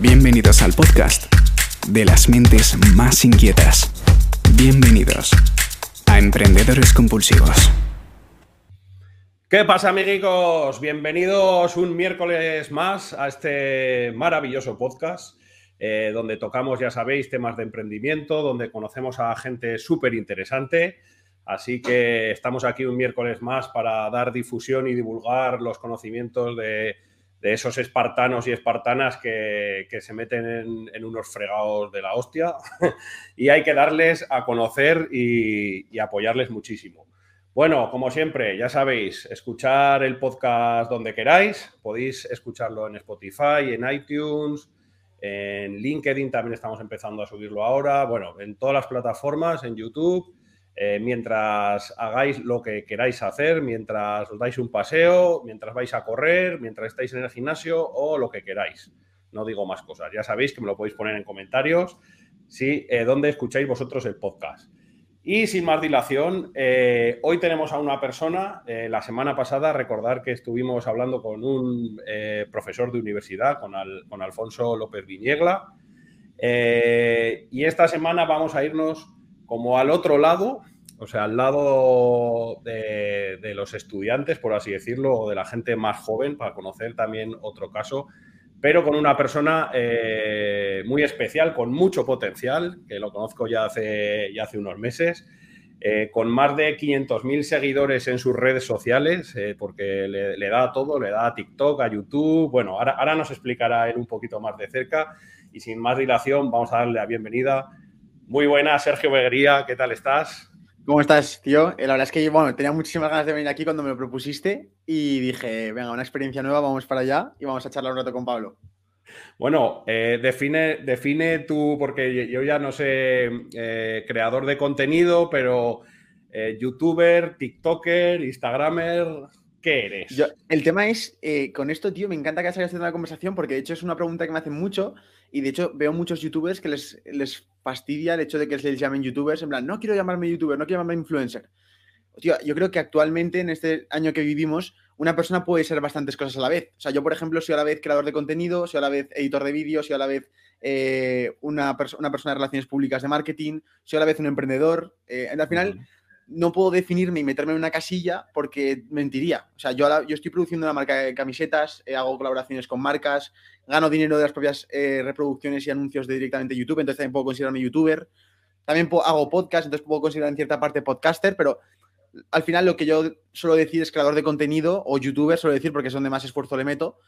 Bienvenidos al podcast de las mentes más inquietas. Bienvenidos a Emprendedores Compulsivos. ¿Qué pasa, amigos? Bienvenidos un miércoles más a este maravilloso podcast eh, donde tocamos, ya sabéis, temas de emprendimiento, donde conocemos a gente súper interesante. Así que estamos aquí un miércoles más para dar difusión y divulgar los conocimientos de de esos espartanos y espartanas que, se meten en, unos fregados de la hostia. Y hay que darles a conocer y, apoyarles muchísimo. Bueno, como siempre, ya sabéis, escuchar el podcast donde queráis, podéis escucharlo en Spotify, en iTunes, en LinkedIn también estamos empezando a subirlo ahora, bueno, en todas las plataformas, en YouTube eh, mientras hagáis lo que queráis hacer, mientras os dais un paseo, mientras vais a correr, mientras estáis en el gimnasio o lo que queráis. No digo más cosas. Ya sabéis que me lo podéis poner en comentarios si eh, dónde escucháis vosotros el podcast. Y sin más dilación, eh, hoy tenemos a una persona. la semana pasada, recordar que estuvimos hablando con un profesor de universidad, con, con Alfonso López Viñegla. y esta semana vamos a irnos como al otro lado, o sea, al lado de, los estudiantes, por así decirlo, o de la gente más joven, para conocer también otro caso, pero con una persona eh, muy especial, con mucho potencial, que lo conozco ya hace, ya hace unos meses, eh, con más de 500.000 seguidores en sus redes sociales, eh, porque le, da a todo, le da a TikTok, a YouTube. Bueno, ahora, ahora nos explicará él un poquito más de cerca y sin más dilación vamos a darle la bienvenida. Muy buena, Sergio Beguería, ¿qué tal estás? ¿Cómo estás, tío? Eh, la verdad es que bueno, tenía muchísimas ganas de venir aquí cuando me lo propusiste y dije, venga, una experiencia nueva, vamos para allá y vamos a charlar un rato con Pablo. Bueno, eh, define, define tú, porque yo ya no sé, eh, creador de contenido, pero youtuber, tiktoker, instagramer, ¿qué eres? el tema es, con esto, tío, me encanta que hayas haciendo la conversación porque de hecho es una pregunta que me hacen mucho y de hecho veo muchos youtubers que les, les fastidia el hecho de que se les llamen youtubers, en plan, no quiero llamarme youtuber, no quiero llamarme influencer. Tío, yo creo que actualmente, en este año que vivimos, una persona puede ser bastantes cosas a la vez. O sea, yo, por ejemplo, soy a la vez creador de contenido, soy a la vez editor de vídeos, soy a la vez eh, una, persona de relaciones públicas de marketing, soy a la vez un emprendedor. Eh, al final, no puedo definirme y meterme en una casilla porque mentiría. O sea, yo, yo estoy produciendo una marca de camisetas, eh, hago colaboraciones con marcas, gano dinero de las propias eh, reproducciones y anuncios de directamente YouTube, entonces también puedo considerarme youtuber. También hago podcast, entonces puedo considerar en cierta parte podcaster, pero al final lo que yo suelo decir es creador de contenido o youtuber, suelo decir porque es donde más esfuerzo le meto,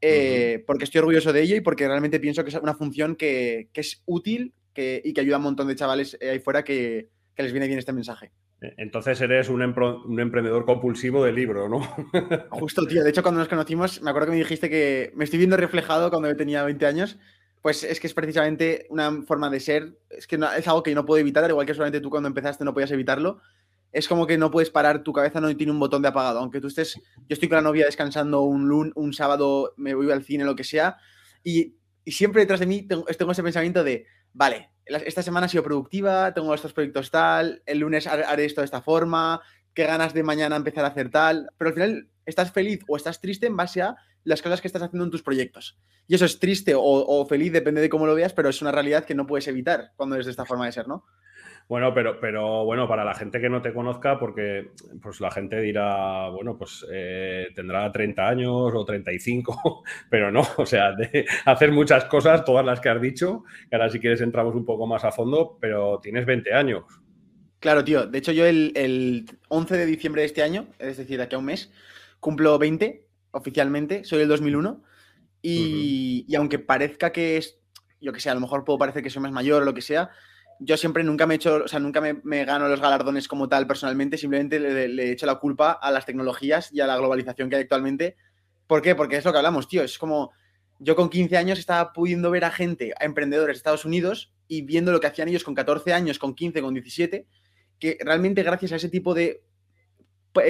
eh, porque estoy orgulloso de ello y porque realmente pienso que es una función que, es útil y que ayuda a un montón de chavales ahí fuera que les viene bien este mensaje. Entonces eres un, emprendedor compulsivo de libro, ¿no? Justo, tío. De hecho, cuando nos conocimos, me acuerdo que me dijiste que me estoy viendo reflejado cuando yo tenía 20 años. Pues es que es precisamente una forma de ser. Es que es algo que no puedo evitar, al igual que solamente tú cuando empezaste no podías evitarlo. Es como que no puedes parar, tu cabeza no tiene un botón de apagado. Aunque tú estés. Yo estoy con la novia descansando un, un sábado, me voy al cine, lo que sea. Y, siempre detrás de mí tengo ese pensamiento de, vale, esta semana ha sido productiva, tengo estos proyectos tal, el lunes haré esto de esta forma, qué ganas de mañana empezar a hacer tal, pero al final estás feliz o estás triste en base a las cosas que estás haciendo en tus proyectos. Y eso es triste o, feliz, depende de cómo lo veas, pero es una realidad que no puedes evitar cuando eres de esta forma de ser, ¿no? Bueno, pero, pero bueno, para la gente que no te conozca, porque pues la gente dirá, bueno, pues eh, tendrá 30 años o 35, pero no, o sea, de hacer muchas cosas, todas las que has dicho, que ahora si quieres entramos un poco más a fondo, pero tienes 20 años. Claro, tío. De hecho, yo el, 11 de diciembre de este año, es decir, de aquí a un mes, cumplo 20 oficialmente, soy el 2001, y, y aunque parezca que es, yo que sé, a lo mejor puedo parecer que soy más mayor o lo que sea, yo siempre nunca me he hecho, o sea, nunca me, gano los galardones como tal personalmente, simplemente le, le, he hecho la culpa a las tecnologías y a la globalización que hay actualmente. ¿Por qué? Porque es lo que hablamos, tío. Es como yo con 15 años estaba pudiendo ver a gente, a emprendedores de Estados Unidos y viendo lo que hacían ellos con 14 años, con 15, con 17, que realmente gracias a ese tipo de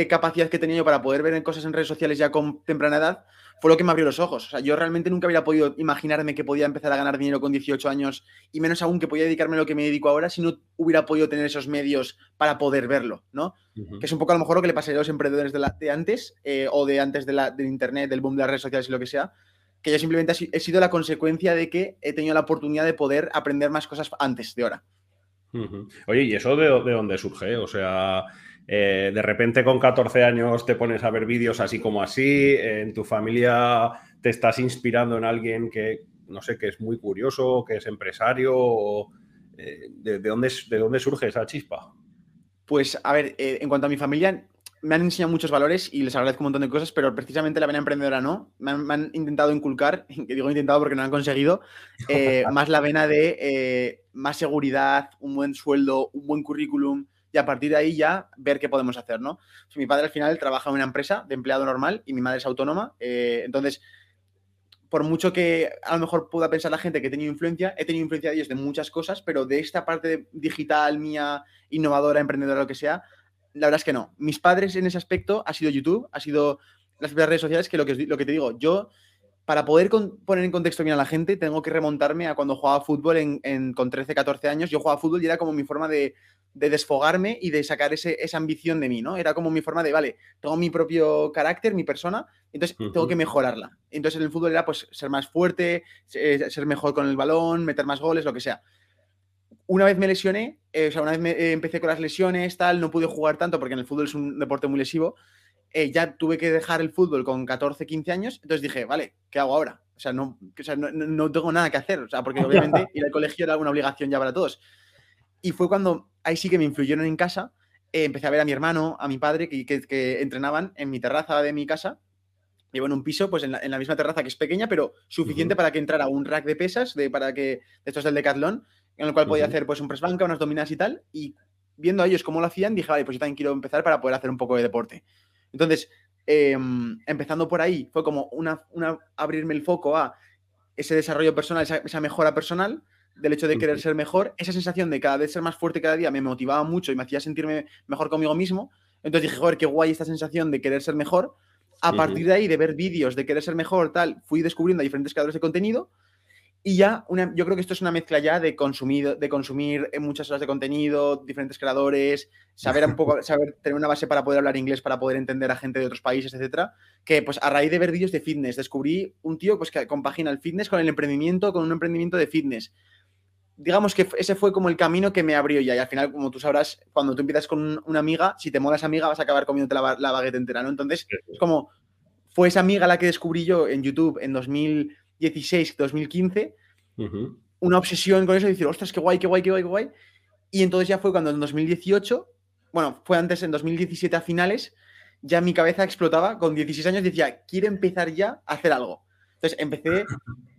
capacidad que tenía yo para poder ver cosas en redes sociales ya con temprana edad, fue lo que me abrió los ojos. O sea, yo realmente nunca hubiera podido imaginarme que podía empezar a ganar dinero con 18 años y menos aún que podía dedicarme a lo que me dedico ahora si no hubiera podido tener esos medios para poder verlo, ¿no? Que es un poco a lo mejor lo que le pasaría a los emprendedores de, antes eh, o de antes de la, del Internet, del boom de las redes sociales y lo que sea. que yo simplemente he sido la consecuencia de que he tenido la oportunidad de poder aprender más cosas antes de ahora. Oye, ¿y eso de, dónde surge? O sea, eh, de repente con 14 años te pones a ver vídeos así como así, en tu familia te estás inspirando en alguien que, no sé, que es muy curioso, que es empresario, eh, ¿de, dónde, ¿de dónde surge esa chispa? Pues, a ver, eh, en cuanto a mi familia, me han enseñado muchos valores y les agradezco un montón de cosas, pero precisamente la vena emprendedora no. Me han, intentado inculcar, que digo intentado porque no han conseguido, eh, más la vena de eh, más seguridad, un buen sueldo, un buen currículum y a partir de ahí ya ver qué podemos hacer, ¿no? mi padre al final trabaja en una empresa de empleado normal y mi madre es autónoma, eh, entonces por mucho que a lo mejor pueda pensar la gente que he tenido influencia, he tenido influencia de ellos de muchas cosas, pero de esta parte digital mía, innovadora, emprendedora, lo que sea, la verdad es que no. Mis padres en ese aspecto ha sido YouTube, ha sido las redes sociales, que lo que, lo que te digo, yo para poder poner en contexto bien a la gente, tengo que remontarme a cuando jugaba fútbol en, con 13, 14 años. Yo jugaba fútbol y era como mi forma de, desfogarme y de sacar esa ambición de mí, ¿no? Era como mi forma de, vale, tengo mi propio carácter, mi persona, entonces tengo que mejorarla. Entonces en el fútbol era pues ser más fuerte, ser mejor con el balón, meter más goles, lo que sea una vez me lesioné, eh, o sea, una vez eh, empecé con las lesiones, tal, no pude jugar tanto porque en el fútbol es un deporte muy lesivo. Eh, ya tuve que dejar el fútbol con 14, 15 años, entonces dije, vale, ¿qué hago ahora? O sea, no, no, tengo nada que hacer, o sea, porque obviamente ir al colegio era una obligación ya para todos. Y fue cuando ahí sí que me influyeron en casa, empecé a ver a mi hermano, a mi padre, que, que, entrenaban en mi terraza de mi casa, Vivo en un piso, pues en la, misma terraza que es pequeña, pero suficiente para que entrara un rack de pesas, de, para que, esto es del Decathlon, en el cual podía hacer pues un press banca, unas dominadas y tal, y viendo a ellos cómo lo hacían, dije, vale, pues yo también quiero empezar para poder hacer un poco de deporte. Entonces, em, empezando por ahí, fue como una, abrirme el foco a ese desarrollo personal, esa, mejora personal, del hecho de querer ser mejor, esa sensación de cada vez ser más fuerte cada día me motivaba mucho y me hacía sentirme mejor conmigo mismo. Entonces dije, joder, qué guay esta sensación de querer ser mejor. A partir de ahí, de ver vídeos, de querer ser mejor, tal, fui descubriendo a diferentes creadores de contenido y ya, una, yo creo que esto es una mezcla ya de, consumir, de consumir muchas horas de contenido, diferentes creadores, saber un poco, saber tener una base para poder hablar inglés, para poder entender a gente de otros países, etcétera. Que pues a raíz de ver vídeos de fitness, descubrí un tío pues, que compagina el fitness con el emprendimiento, con un emprendimiento de fitness. Digamos que ese fue como el camino que me abrió ya. Y al final, como tú sabrás, cuando tú empiezas con una amiga, si te mola esa amiga, vas a acabar comiéndote la, la baguette entera, ¿no? Entonces, es como, fue esa amiga la que descubrí yo en YouTube en 2000 2016, 2015, una obsesión con eso decir, ostras, qué guay, qué guay, qué guay, qué guay. Y entonces ya fue cuando en 2018, bueno, fue antes en 2017 a finales, ya mi cabeza explotaba, con 16 años decía, quiero empezar ya a hacer algo. Entonces empecé,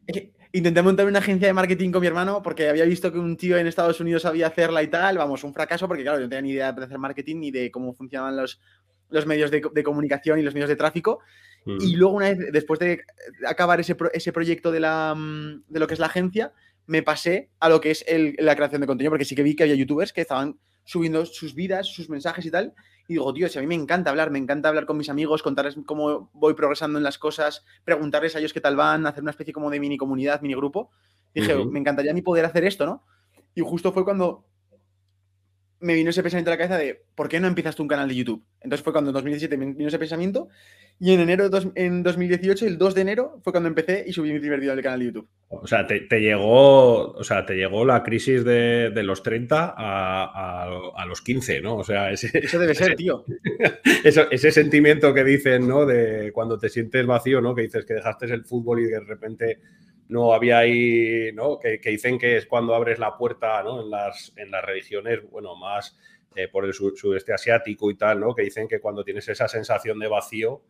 intenté montar una agencia de marketing con mi hermano porque había visto que un tío en Estados Unidos sabía hacerla y tal, vamos, un fracaso porque claro, yo no tenía ni idea de hacer marketing ni de cómo funcionaban los, los medios de, de comunicación y los medios de tráfico. Y luego, una vez, después de acabar ese, ese proyecto de, la, mm, de lo que es la agencia, me pasé a lo que es la creación de contenido, porque sí que vi que había youtubers que estaban subiendo sus vidas, sus mensajes y tal. Y digo, tío, si a mí me encanta hablar, me encanta hablar con mis amigos, contarles cómo voy progresando en las cosas, preguntarles a ellos qué tal van, hacer una especie como de mini comunidad, mini grupo. Dije, me encantaría a mí poder hacer esto, ¿no? Y justo fue cuando me vino ese pensamiento a la cabeza de, ¿por qué no empiezas tú un canal de YouTube? Entonces fue cuando en 2017 me vino ese pensamiento y en enero de en 2018, el 2 de enero, fue cuando empecé y subí mi primer vídeo del canal de YouTube. O sea, te, llegó, o sea, te llegó la crisis de, los 30 a, los 15, ¿no? O sea, ese, eso debe ser, tío. ese sentimiento que dicen, ¿no? De cuando te sientes vacío, ¿no? Que dices que dejaste el fútbol y de repente no había ahí, ¿no? Que, dicen que es cuando abres la puerta, ¿no? En las, en las religiones, bueno, más eh, por el sudeste asiático y tal, ¿no? Que dicen que cuando tienes esa sensación de vacío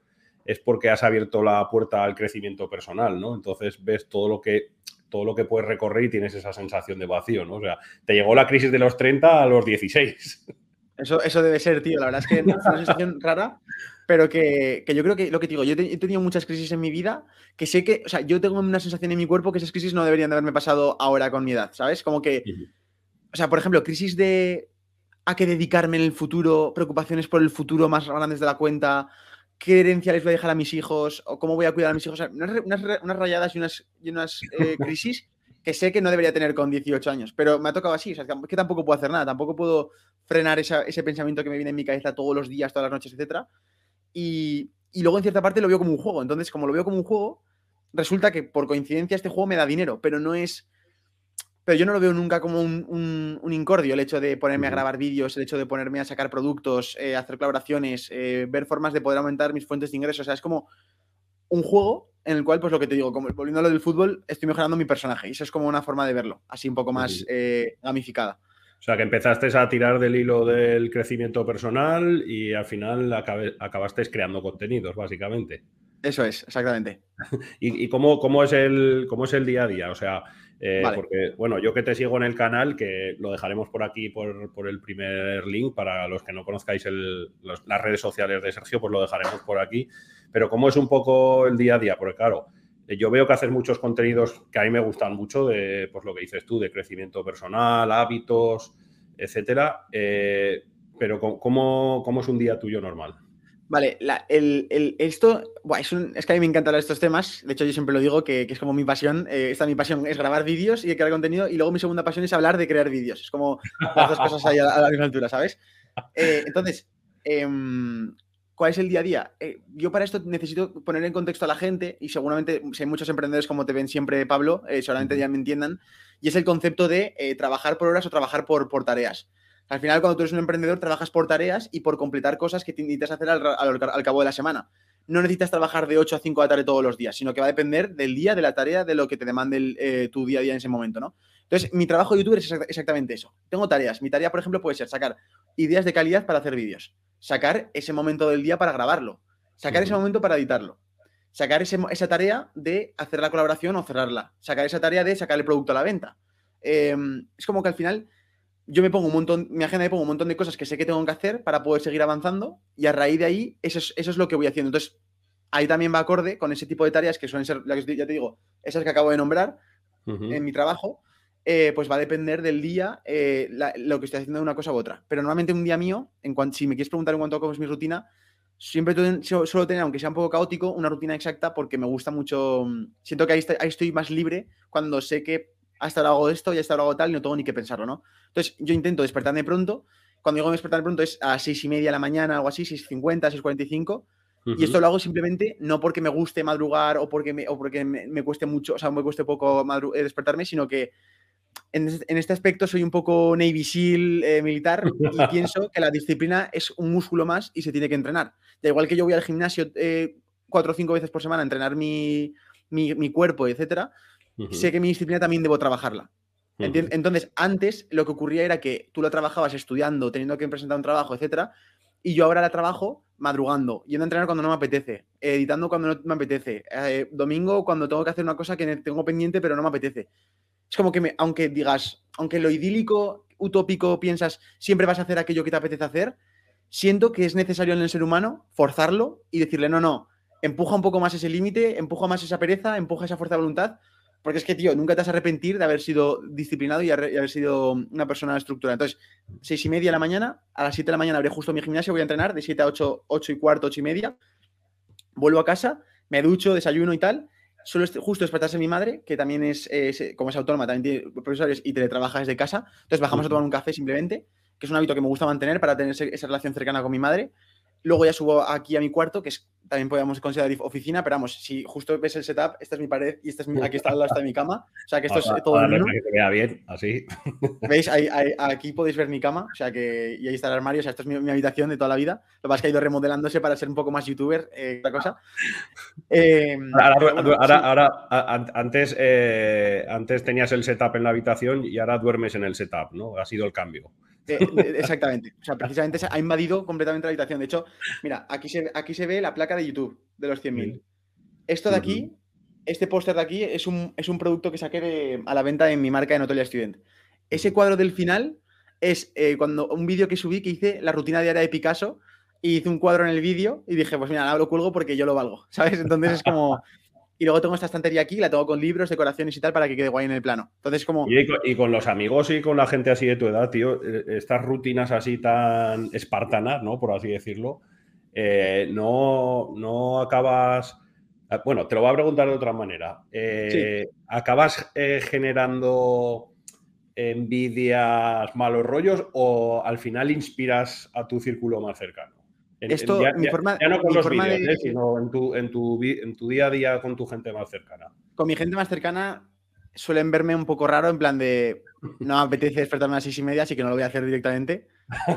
es porque has abierto la puerta al crecimiento personal, ¿no? Entonces ves todo lo que todo lo que puedes recorrer y tienes esa sensación de vacío, ¿no? O sea, te llegó la crisis de los 30 a los 16. Eso, eso debe ser, tío. La verdad es que es una sensación rara, pero que, yo creo que lo que te digo, yo he tenido muchas crisis en mi vida que sé que, o sea, yo tengo una sensación en mi cuerpo que esas crisis no deberían de haberme pasado ahora con mi edad, ¿sabes? Como que, o sea, por ejemplo, crisis de a qué dedicarme en el futuro, preocupaciones por el futuro más grandes de la cuenta, qué herencia les voy a dejar a mis hijos o cómo voy a cuidar a mis hijos. O sea, unas, rayadas y unas, y unas eh, crisis que sé que no debería tener con 18 años, pero me ha tocado así, o sea, que tampoco puedo hacer nada, tampoco puedo frenar ese pensamiento que me viene en mi cabeza todos los días, todas las noches, etcétera. Y, luego en cierta parte lo veo como un juego. Entonces, como lo veo como un juego, resulta que por coincidencia este juego me da dinero, pero no es pero yo no lo veo nunca como un, incordio el hecho de ponerme a grabar vídeos, el hecho de ponerme a sacar productos, eh, hacer colaboraciones, eh, ver formas de poder aumentar mis fuentes de ingresos. O sea, es como un juego en el cual, pues lo que te digo, como volviendo a lo del fútbol, estoy mejorando mi personaje. Y eso es como una forma de verlo, así un poco más eh, gamificada. O sea, que empezaste a tirar del hilo del crecimiento personal y al final acabaste creando contenidos, básicamente. Eso es, exactamente. ¿Y, cómo, cómo, es el, cómo es el día a día? O sea, eh, porque, bueno, yo que te sigo en el canal, que lo dejaremos por aquí por, el primer link, para los que no conozcáis las redes sociales de Sergio, pues lo dejaremos por aquí. Pero cómo es un poco el día a día, porque claro, yo veo que haces muchos contenidos que a mí me gustan mucho, de pues lo que dices tú, de crecimiento personal, hábitos, etcétera. Eh, pero ¿cómo, ¿cómo es un día tuyo normal? Vale, esto, es, que a mí me encantan estos temas. De hecho, yo siempre lo digo que, es como mi pasión. Eh, esta mi pasión es grabar vídeos y crear contenido. Y luego mi segunda pasión es hablar de crear vídeos. Es como las dos cosas ahí a, la misma altura, ¿sabes? Eh, entonces, em, ¿cuál es el día a día? Eh, yo para esto necesito poner en contexto a la gente y seguramente si hay muchos emprendedores como te ven siempre, Pablo, solamente ya me entiendan. Y es el concepto de trabajar por horas o trabajar por, por tareas. Al final, cuando tú eres un emprendedor, trabajas por tareas y por completar cosas que te necesitas hacer al, cabo de la semana. No necesitas trabajar de 8 a 5 de la tarde todos los días, sino que va a depender del día, de la tarea, de lo que te demande eh, tu día a día en ese momento, ¿no? Entonces, mi trabajo de youtuber es exactamente eso. Tengo tareas. Mi tarea, por ejemplo, puede ser sacar ideas de calidad para hacer vídeos, sacar ese momento del día para grabarlo, sacar ese momento para editarlo, sacar esa tarea de hacer la colaboración o cerrarla, sacar esa tarea de sacar el producto a la venta. Em, es como que al final yo me pongo un montón, mi agenda me pongo un montón de cosas que sé que tengo que hacer para poder seguir avanzando y a raíz de ahí eso es, lo que voy haciendo. Entonces, ahí también va acorde con ese tipo de tareas que suelen ser, ya te digo, esas que acabo de nombrar en mi trabajo, eh, pues va a depender del día eh, lo que estoy haciendo de una cosa u otra. Pero normalmente un día mío, en cuanto, si me quieres preguntar en cuanto a cómo es mi rutina, siempre suelo tener, aunque sea un poco caótico, una rutina exacta porque me gusta mucho, siento que ahí, ahí estoy más libre cuando sé que hasta ahora hago esto y hasta ahora hago tal y no tengo ni que pensarlo, ¿no? Entonces yo intento despertarme pronto. Cuando digo despertarme pronto es a seis y media de la mañana, algo así, 6.50, 6.45. Y esto lo hago simplemente no porque me guste madrugar o porque me, o porque me, cueste mucho, o sea, me cueste poco eh, despertarme, sino que en, este aspecto soy un poco Navy SEAL eh, militar y pienso que la disciplina es un músculo más y se tiene que entrenar. Da igual que yo voy al gimnasio eh, cuatro o cinco veces por semana a entrenar mi, mi, mi cuerpo, etcétera, sé que mi disciplina también debo trabajarla. Entonces, antes lo que ocurría era que tú la trabajabas estudiando, teniendo que presentar un trabajo, etcétera, y yo ahora la trabajo madrugando, yendo a entrenar cuando no me apetece, editando cuando no me apetece, eh, domingo cuando tengo que hacer una cosa que tengo pendiente pero no me apetece. Es como que, me, aunque digas, aunque lo idílico, utópico, piensas, siempre vas a hacer aquello que te apetece hacer, siento que es necesario en el ser humano forzarlo y decirle, no, no, empuja un poco más ese límite, empuja más esa pereza, empuja esa fuerza de voluntad, porque es que, tío, nunca te vas a arrepentir de haber sido disciplinado y haber sido una persona estructurada. Entonces, seis y media de la mañana, a las siete de la mañana abriré justo mi gimnasio, voy a entrenar de siete a ocho, ocho y cuarto, ocho y media. Vuelvo a casa, me ducho, desayuno y tal. Solo justo despertarse mi madre, que también es, como es autónoma, también tiene profesores y teletrabaja desde casa. Entonces bajamos a tomar un café simplemente, que es un hábito que me gusta mantener para tener esa relación cercana con mi madre. Luego ya subo aquí a mi cuarto, que es también podríamos considerar oficina, pero vamos, si justo ves el setup, esta es mi pared y esta es aquí está al lado de mi cama. O sea que esto es todo que vea bien, así. ¿Veis? aquí podéis ver mi cama, o sea que y ahí está el armario, o sea, esto es mi, habitación de toda la vida. Lo que pasa es que ha ido remodelándose para ser un poco más youtuber, eh, cosa. Em, ahora, antes, eh, antes tenías el setup en la habitación y ahora duermes en el setup, ¿no? Ha sido el cambio. Eh, exactamente. O sea, precisamente ha invadido completamente la habitación. De hecho, mira, aquí se, aquí se ve la placa de YouTube de los 100.000. Esto de aquí, este póster de aquí, es un, es un producto que saqué a la venta en mi marca de Notolia Student. Ese cuadro del final es eh, cuando un vídeo que subí que hice la rutina diaria de Picasso y hice un cuadro en el vídeo y dije, pues mira, ahora lo cuelgo porque yo lo valgo, ¿sabes? Entonces es como, y luego tengo esta estantería aquí, la tengo con libros, decoraciones y tal para que quede guay en el plano. Entonces, como. Y, con, los amigos y con la gente así de tu edad, tío, eh, estas rutinas así tan espartanas, ¿no? Por así decirlo, eh, no, no acabas. Ah, bueno, te lo voy a preguntar de otra manera. Eh, ¿Acabas generando envidias, malos rollos o al final inspiras a tu círculo más cercano? Esto, ya, mi ya- forma, ya no con mi los vídeos, de- ¿eh? sino en tu, en, tu, en día a día con tu gente más cercana. con mi gente más cercana suelen verme un poco raro, en plan de no me apetece despertarme a las seis y media, así que no lo voy a hacer directamente.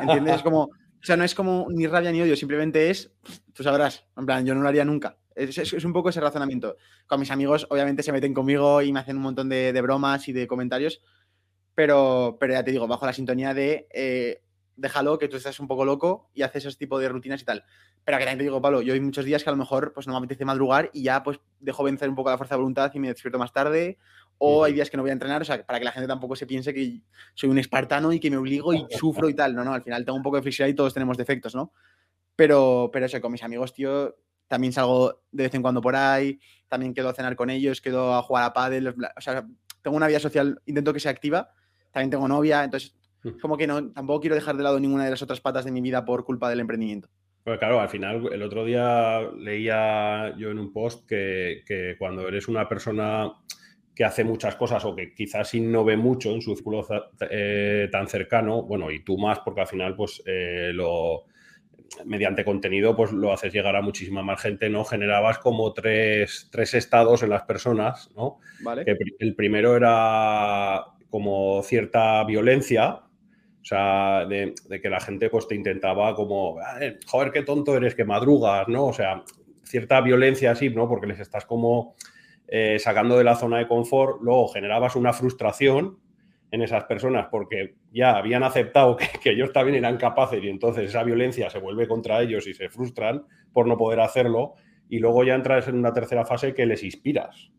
¿Entiendes? Es como, sea, no es como ni rabia ni odio, simplemente es, tú sabrás, en plan, yo no lo haría nunca. Es, es- un poco ese razonamiento. Con mis amigos, obviamente, se meten conmigo y me hacen un montón de, de bromas y de comentarios, pero, pero ya te digo, bajo la sintonía de eh, déjalo, que tú estás un poco loco y haces ese tipo de rutinas y tal. Pero que también te digo, Pablo, yo hay muchos días que a lo mejor pues no me apetece madrugar y ya pues dejo vencer un poco la fuerza de voluntad y me despierto más tarde. O hay días que no voy a entrenar, o sea, para que la gente tampoco se piense que soy un espartano y que me obligo y sufro y tal. No, no, al final tengo un poco de flexibilidad y todos tenemos defectos, ¿no? Pero, pero eso, con mis amigos, tío, también salgo de vez en cuando por ahí, también quedo a cenar con ellos, quedo a jugar a pádel, o sea, tengo una vida social, intento que sea activa, también tengo novia, entonces como que no, tampoco quiero dejar de lado ninguna de las otras patas de mi vida por culpa del emprendimiento. Pues claro, al final, el otro día leía yo en un post que, que cuando eres una persona que hace muchas cosas o que quizás innove mucho en su círculo eh, tan cercano, bueno, y tú más, porque al final, pues, eh, lo mediante contenido, pues lo haces llegar a muchísima más gente, ¿no? Generabas como tres, tres estados en las personas, ¿no? ¿Vale? que el primero era como cierta violencia, o sea, de, de que la gente pues te intentaba como, "Ah, eh, joder, qué tonto eres, que madrugas, ¿no? O sea, cierta violencia así, ¿no? Porque les estás como eh, sacando de la zona de confort, luego generabas una frustración en esas personas porque ya habían aceptado que, que ellos también eran capaces y entonces esa violencia se vuelve contra ellos y se frustran por no poder hacerlo y luego ya entras en una tercera fase que les inspiras.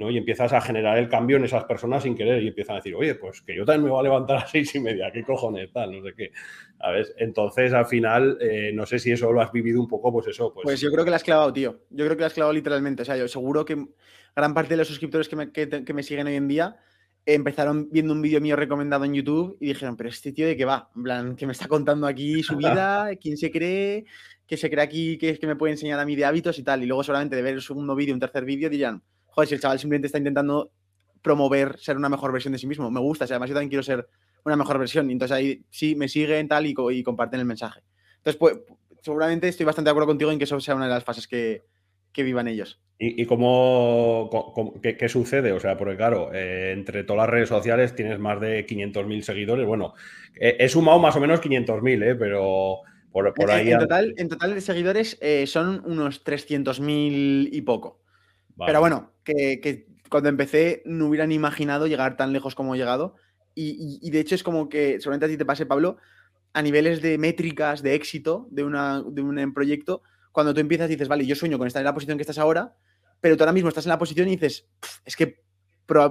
¿No? Y empiezas a generar el cambio en esas personas sin querer y empiezan a decir, oye, pues que yo también me voy a levantar a seis y media, qué cojones, tal, no sé qué. ¿Sabes? Entonces, al final, eh, no sé si eso lo has vivido un poco, pues eso, pues... Pues yo creo que la has clavado, tío. Yo creo que la has clavado literalmente. O sea, yo seguro que gran parte de los suscriptores que me, que que me siguen hoy en día empezaron viendo un vídeo mío recomendado en YouTube y dijeron, pero este tío de qué va, en plan, que me está contando aquí su vida, quién se cree, que se cree aquí que es que me puede enseñar a mí de hábitos y tal. Y luego solamente de ver el segundo vídeo, un tercer vídeo, dirían, joder, si el chaval simplemente está intentando promover ser una mejor versión de sí mismo. Me gusta, o sea, además yo también quiero ser una mejor versión. Y entonces ahí sí me siguen tal y, y comparten el mensaje. Entonces, pues, seguramente estoy bastante de acuerdo contigo en que eso sea una de las fases que, que vivan ellos. ¿Y, y cómo, qué, qué sucede? O sea, porque claro, eh, entre todas las redes sociales tienes más de 500.000 seguidores. Bueno, he, he sumado más o menos 500.000, ¿eh? Pero por, por En- ahí... en, total, en total de seguidores eh, son unos 300.000 y poco. Vale. Pero bueno, que, cuando empecé no hubieran imaginado llegar tan lejos como he llegado. Y, y- y de hecho es como que, seguramente a ti te pase, Pablo, a niveles de métricas de éxito de, un proyecto, cuando tú empiezas dices, vale, yo sueño con estar en la posición que estás ahora, pero tú ahora mismo estás en la posición y dices, "Pf, es que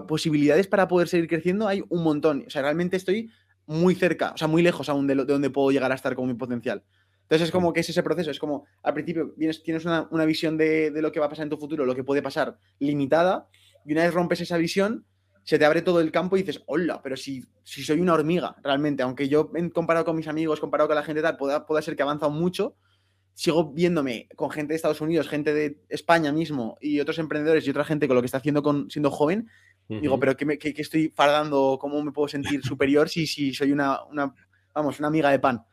posibilidades para poder seguir creciendo hay un montón. O sea, realmente estoy muy cerca, o sea, muy lejos aún de donde puedo llegar a estar con mi potencial. Entonces es como que es ese proceso, es como al principio vienes, tienes una, una visión de, de lo que va a pasar en tu futuro, lo que puede pasar limitada, y una vez rompes esa visión, se te abre todo el campo y dices, hola, pero si, si soy una hormiga, realmente, aunque yo comparado con mis amigos, comparado con la gente tal, pueda, pueda ser que he avanzado mucho, sigo viéndome con gente de Estados Unidos, gente de España mismo y otros emprendedores y otra gente con lo que está haciendo con, siendo joven, digo, pero ¿qué, me- qué- qué estoy fardando? ¿Cómo me puedo sentir superior si, si soy una, una, vamos, una amiga de pan?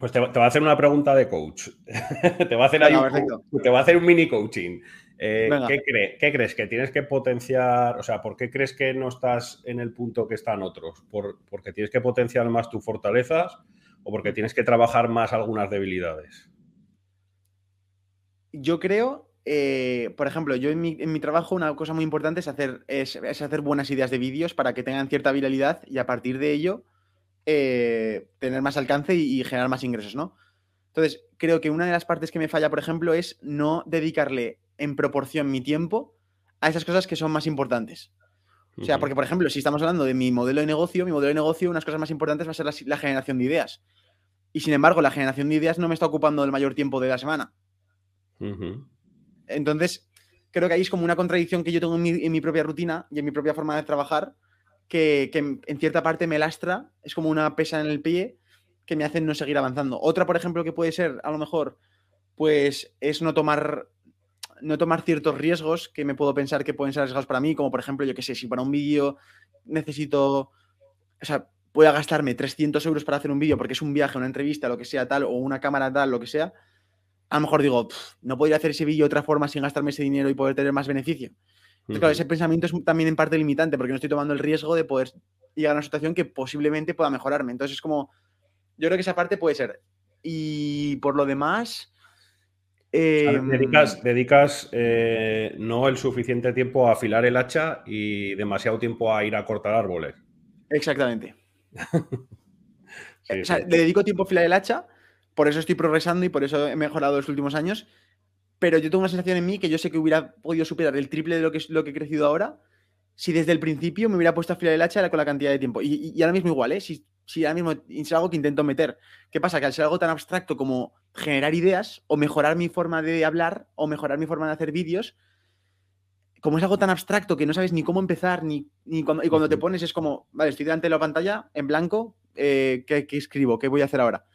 Pues te, va- te va a hacer una pregunta de coach. te, va a hacer Venga, un, te va a hacer un mini coaching. Eh. ¿qué, cree- qué crees? ¿Que tienes que potenciar? O sea, ¿por qué crees que no estás en el punto que están otros? ¿Por, ¿Porque tienes que potenciar más tus fortalezas o porque tienes que trabajar más algunas debilidades? Yo creo, eh, por ejemplo, yo en mi, en mi trabajo una cosa muy importante es hacer, es, es hacer buenas ideas de vídeos para que tengan cierta viralidad y a partir de ello eh, tener más alcance y, y generar más ingresos, ¿no? Entonces, creo que una de las partes que me falla, por ejemplo, es no dedicarle en proporción mi tiempo a esas cosas que son más importantes. O sea, porque, por ejemplo, si estamos hablando de mi modelo de negocio, mi modelo de negocio, unas cosas más importantes va a ser la, la generación de ideas. Y sin embargo, la generación de ideas no me está ocupando el mayor tiempo de la semana. Entonces, creo que ahí es como una contradicción que yo tengo en mi, en mi propia rutina y en mi propia forma de trabajar, que, en cierta parte me lastra, es como una pesa en el pie que me hacen no seguir avanzando. Otra, por ejemplo, que puede ser, a lo mejor, pues es no tomar, no tomar ciertos riesgos que me puedo pensar que pueden ser arriesgados para mí, como por ejemplo, yo qué sé, si para un vídeo necesito, o sea, voy a gastarme 300 euros para hacer un vídeo porque es un viaje, una entrevista, lo que sea tal, o una cámara tal, lo que sea, a lo mejor digo, no podría hacer ese vídeo de otra forma sin gastarme ese dinero y poder tener más beneficio. Entonces, claro, ese pensamiento es también en parte limitante porque no estoy tomando el riesgo de poder llegar a una situación que posiblemente pueda mejorarme. Entonces, es como, yo creo que esa parte puede ser. Y por lo demás... Em, dedicas, eh, no el suficiente tiempo a afilar el hacha y demasiado tiempo a ir a cortar árboles. Exactamente. o sea, le dedico tiempo a afilar el hacha, por eso estoy progresando y por eso he mejorado los últimos años. Pero yo tengo una sensación en mí que yo sé que hubiera podido superar el triple de lo que, lo que he crecido ahora si desde el principio me hubiera puesto a afilar el hacha con la cantidad de tiempo. Y, ahora mismo igual, ¿eh? Si, si ahora mismo es algo que intento meter. ¿Qué pasa? Que al ser algo tan abstracto como generar ideas o mejorar mi forma de hablar o mejorar mi forma de hacer vídeos, como es algo tan abstracto que no sabes ni cómo empezar, ni, cuando, y cuando te pones es como, vale, estoy delante de la pantalla en blanco, eh, ¿qué, escribo? ¿Qué voy a hacer ahora?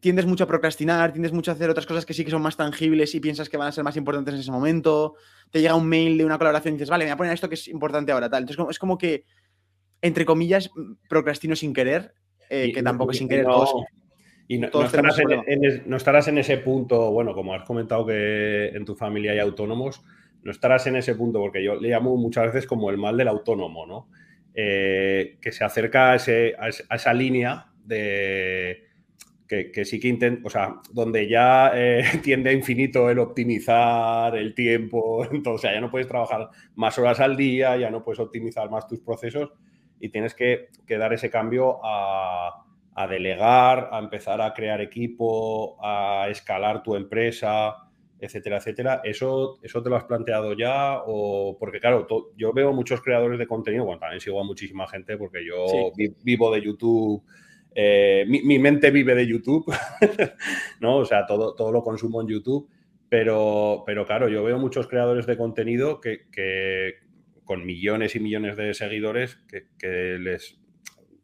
Tiendes mucho a procrastinar, tiendes mucho a hacer otras cosas que sí que son más tangibles y piensas que van a ser más importantes en ese momento. Te llega un mail de una colaboración y dices, vale, me voy a poner esto que es importante ahora, tal. Entonces, es como que, entre comillas, procrastino sin querer, eh, que tampoco es sin querer. Y no, estarás en, no, estarás en, ese punto, bueno, como has comentado que en tu familia hay autónomos, no estarás en ese punto, porque yo le llamo muchas veces como el mal del autónomo, ¿no? Eh, que se acerca a, esa línea de que, sí que intenta, o sea, donde ya eh, tiende a infinito el optimizar el tiempo, entonces ya no puedes trabajar más horas al día, ya no puedes optimizar más tus procesos y tienes que, dar ese cambio a, a delegar, a empezar a crear equipo, a escalar tu empresa, etcétera, etcétera. ¿Eso, ¿Eso te lo has planteado ya? O, porque claro, yo veo muchos creadores de contenido, bueno, también sigo a muchísima gente porque yo vivo de YouTube, eh, mi, mente vive de YouTube, ¿no? O sea, todo, todo lo consumo en YouTube, pero, pero claro, yo veo muchos creadores de contenido que, con millones y millones de seguidores que, les,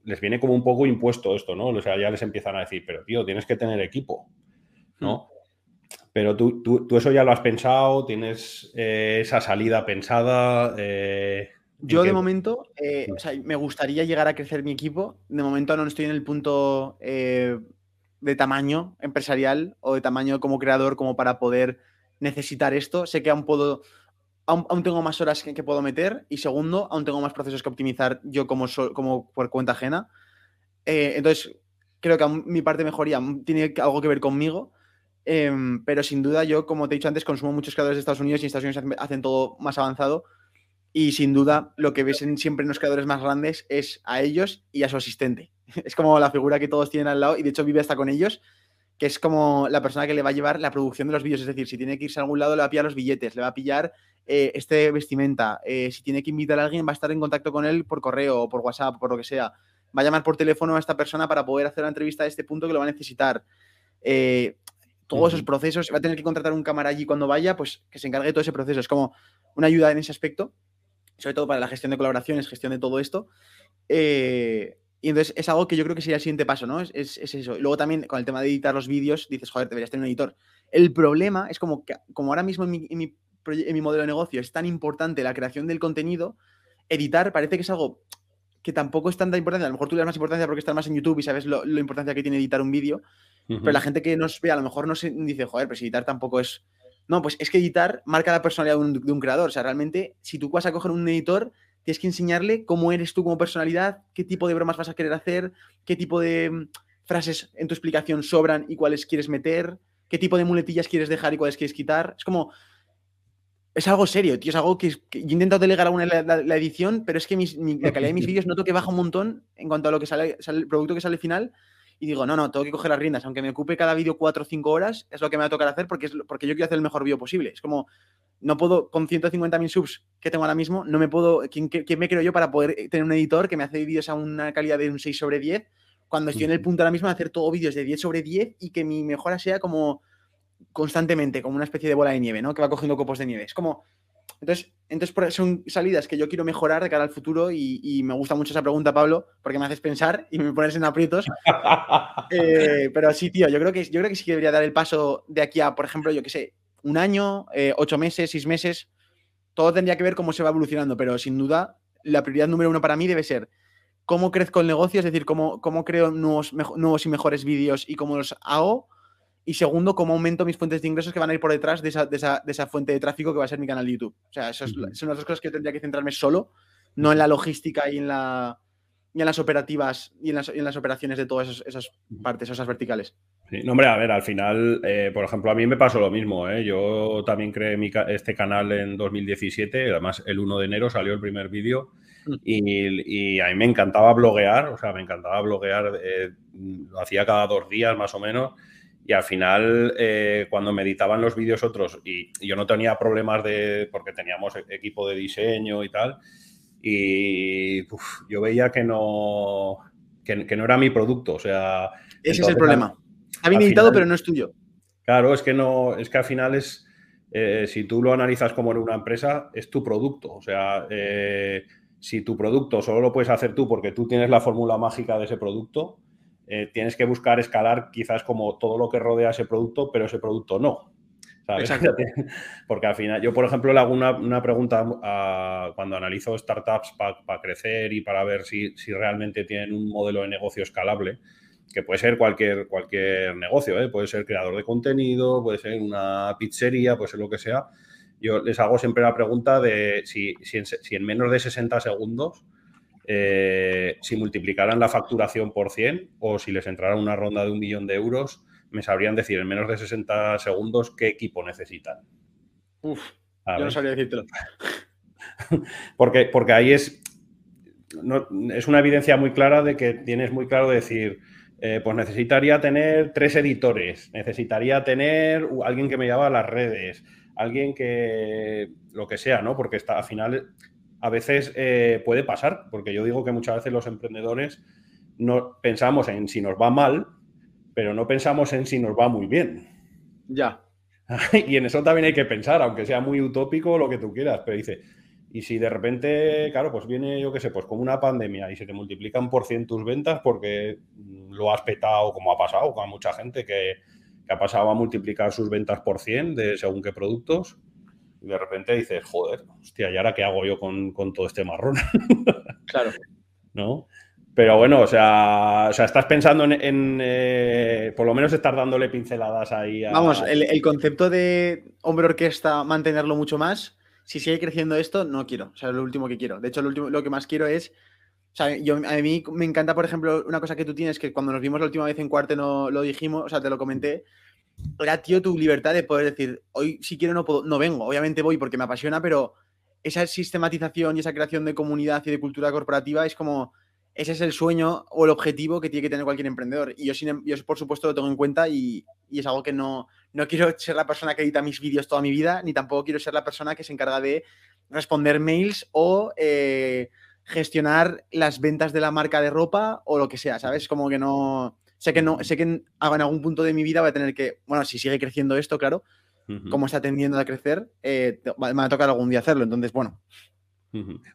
les viene como un poco impuesto esto, ¿no? O sea, ya les empiezan a decir, pero tío, tienes que tener equipo, ¿no? Hmm. Pero tú, tú, eso ya lo has pensado, tienes eh, esa salida pensada. Eh, Yo de momento, eh, o sea, me gustaría llegar a crecer mi equipo. De momento no estoy en el punto de tamaño empresarial o de tamaño como creador como para poder necesitar esto. Sé que aún puedo, aún, tengo más horas que, puedo meter y segundo, aún tengo más procesos que optimizar yo como, como por cuenta ajena. entonces, creo que mi parte de mejoría tiene algo que ver conmigo Em, pero sin duda yo, como te he dicho antes, consumo muchos creadores de Estados Unidos y en Estados Unidos hacen, todo más avanzado. Y sin duda lo que ves en, siempre en los creadores más grandes es a ellos y a su asistente. Es como la figura que todos tienen al lado y de hecho vive hasta con ellos, que es como la persona que le va a llevar la producción de los vídeos. Es decir, si tiene que irse a algún lado le va a pillar los billetes, le va a pillar eh, este vestimenta. Eh, si tiene que invitar a alguien va a estar en contacto con él por correo o por WhatsApp, por lo que sea. Va a llamar por teléfono a esta persona para poder hacer la entrevista a este punto que lo va a necesitar. Eh, todos esos procesos, va a tener que contratar un cámara allí cuando vaya, pues que se encargue de todo ese proceso. Es como una ayuda en ese aspecto, sobre todo para la gestión de colaboraciones, gestión de todo esto. Eh, y entonces es algo que yo creo que sería el siguiente paso, ¿no? Es, eso. Y luego también con el tema de editar los vídeos, dices, joder, deberías tener un editor. El problema es como que, como ahora mismo en mi, en mi, modelo de negocio es tan importante la creación del contenido, editar parece que es algo que tampoco es tanta importancia. A lo mejor tú le das más importancia porque estás más en YouTube y sabes lo, lo importancia que tiene editar un vídeo, pero la gente que nos ve a lo mejor no se dice, joder, pues editar tampoco es. No, pues es que editar marca la personalidad de un, creador. O sea, realmente, si tú vas a coger un editor, tienes que enseñarle cómo eres tú como personalidad, qué tipo de bromas vas a querer hacer, qué tipo de mm, frases en tu explicación sobran y cuáles quieres meter, qué tipo de muletillas quieres dejar y cuáles quieres quitar. Es como. Es algo serio, tío. Es algo que, yo he intentado delegar alguna la, la, edición, pero es que la calidad de mis vídeos noto que baja un montón en cuanto a lo que sale, sale el producto que sale final y digo, no, no, tengo que coger las riendas, aunque me ocupe cada vídeo cuatro o cinco horas, es lo que me va a tocar hacer porque, es, porque yo quiero hacer el mejor vídeo posible. Es como, no puedo, con 150.000 subs que tengo ahora mismo, no me puedo, ¿quién, me creo yo para poder tener un editor que me hace vídeos a una calidad de un 6 sobre 10 cuando estoy en el punto ahora mismo de hacer todo vídeos de 10 sobre 10 y que mi mejora sea como constantemente, como una especie de bola de nieve, ¿no? Que va cogiendo copos de nieve. Es como, entonces, entonces son salidas que yo quiero mejorar de cara al futuro y, me gusta mucho esa pregunta, Pablo, porque me haces pensar y me pones en aprietos. Eh, pero sí, tío, yo creo, que, yo creo que sí que debería dar el paso de aquí a, por ejemplo, yo qué sé, un año, eh, ocho meses, seis meses. Todo tendría que ver cómo se va evolucionando, pero sin duda la prioridad número uno para mí debe ser cómo crezco el negocio, es decir, cómo, cómo creo nuevos, nuevos y mejores vídeos y cómo los hago. Y segundo, cómo aumento mis fuentes de ingresos que van a ir por detrás de esa, de esa, fuente de tráfico que va a ser mi canal de YouTube. O sea, eso son las dos cosas que yo tendría que centrarme solo, no en la logística y en, la, y en las operativas y en las, en las operaciones de todas esas, partes, esas verticales. Sí, no, hombre, a ver, al final, eh, por ejemplo, a mí me pasó lo mismo. ¿eh? Yo también creé este canal en 2017, además el 1 de enero salió el primer vídeo mm. y, a mí me encantaba bloguear, o sea, me encantaba bloguear, eh, lo hacía cada dos días más o menos y al final, eh, cuando me editaban los vídeos otros, y, yo no tenía problemas de, porque teníamos e-, equipo de diseño y tal, y yo veía que no, que, no era mi producto. O sea. Ese es el problema. Bien editado, pero no es tuyo. Claro, es que no, es que al final es. Eh, si tú lo analizas como en una empresa, es tu producto. O sea, eh, si tu producto solo lo puedes hacer tú porque tú tienes la fórmula mágica de ese producto, eh, tienes que buscar escalar quizás como todo lo que rodea ese producto, pero ese producto no. Exacto. Porque al final, yo por ejemplo le hago una, pregunta cuando analizo startups para crecer y para ver si, realmente tienen un modelo de negocio escalable, que puede ser cualquier, cualquier negocio, ¿eh? puede ser creador de contenido, puede ser una pizzería, puede ser lo que sea. Yo les hago siempre la pregunta de si, si en menos de 60 segundos eh, si multiplicaran la facturación por 100 o si les entrara una ronda de un millón de euros, me sabrían decir en menos de 60 segundos qué equipo necesitan. Uf, yo no sabría decírtelo. porque, porque ahí es, es una evidencia muy clara de que tienes muy claro decir, eh, pues necesitaría tener tres editores, necesitaría tener alguien que me lleva a las redes, alguien que lo que sea, ¿no? Porque está, al final a veces eh, puede pasar, porque yo digo que muchas veces los emprendedores no pensamos en si nos va mal, pero no pensamos en si nos va muy bien. Ya. y en eso también hay que pensar, aunque sea muy utópico lo que tú quieras, pero dice, y si de repente, claro, pues viene, yo qué sé, pues como una pandemia y se te multiplican por cien tus ventas porque lo has petado, como ha pasado con mucha gente que, que ha pasado a multiplicar sus ventas por 100 de según qué productos, y de repente dices, joder, hostia, ¿y ahora qué hago yo con, todo este marrón? claro. ¿No? Pero bueno, o sea, o sea estás pensando en, eh, por lo menos estar dándole pinceladas ahí. A... Vamos, el, concepto de hombre orquesta, mantenerlo mucho más. Si sigue creciendo esto, no quiero. O sea, es lo último que quiero. De hecho, lo, último, lo que más quiero es. O sea, yo, a mí me encanta, por ejemplo, una cosa que tú tienes, que cuando nos vimos la última vez en Cuarte no lo dijimos, o sea, te lo comenté, era, tío, tu libertad de poder decir, hoy si quiero no puedo, no vengo, obviamente voy porque me apasiona, pero esa sistematización y esa creación de comunidad y de cultura corporativa es como, ese es el sueño o el objetivo que tiene que tener cualquier emprendedor. Y yo, sin, em, yo por supuesto, lo tengo en cuenta y, es algo que no, no quiero ser la persona que edita mis vídeos toda mi vida, ni tampoco quiero ser la persona que se encarga de responder mails o eh, gestionar las ventas de la marca de ropa o lo que sea, ¿sabes? Como que no Sé que no, sé que en, algún punto de mi vida voy a tener que, bueno, si sigue creciendo esto, claro, como está tendiendo a crecer, eh, me va a tocar algún día hacerlo. Entonces, bueno.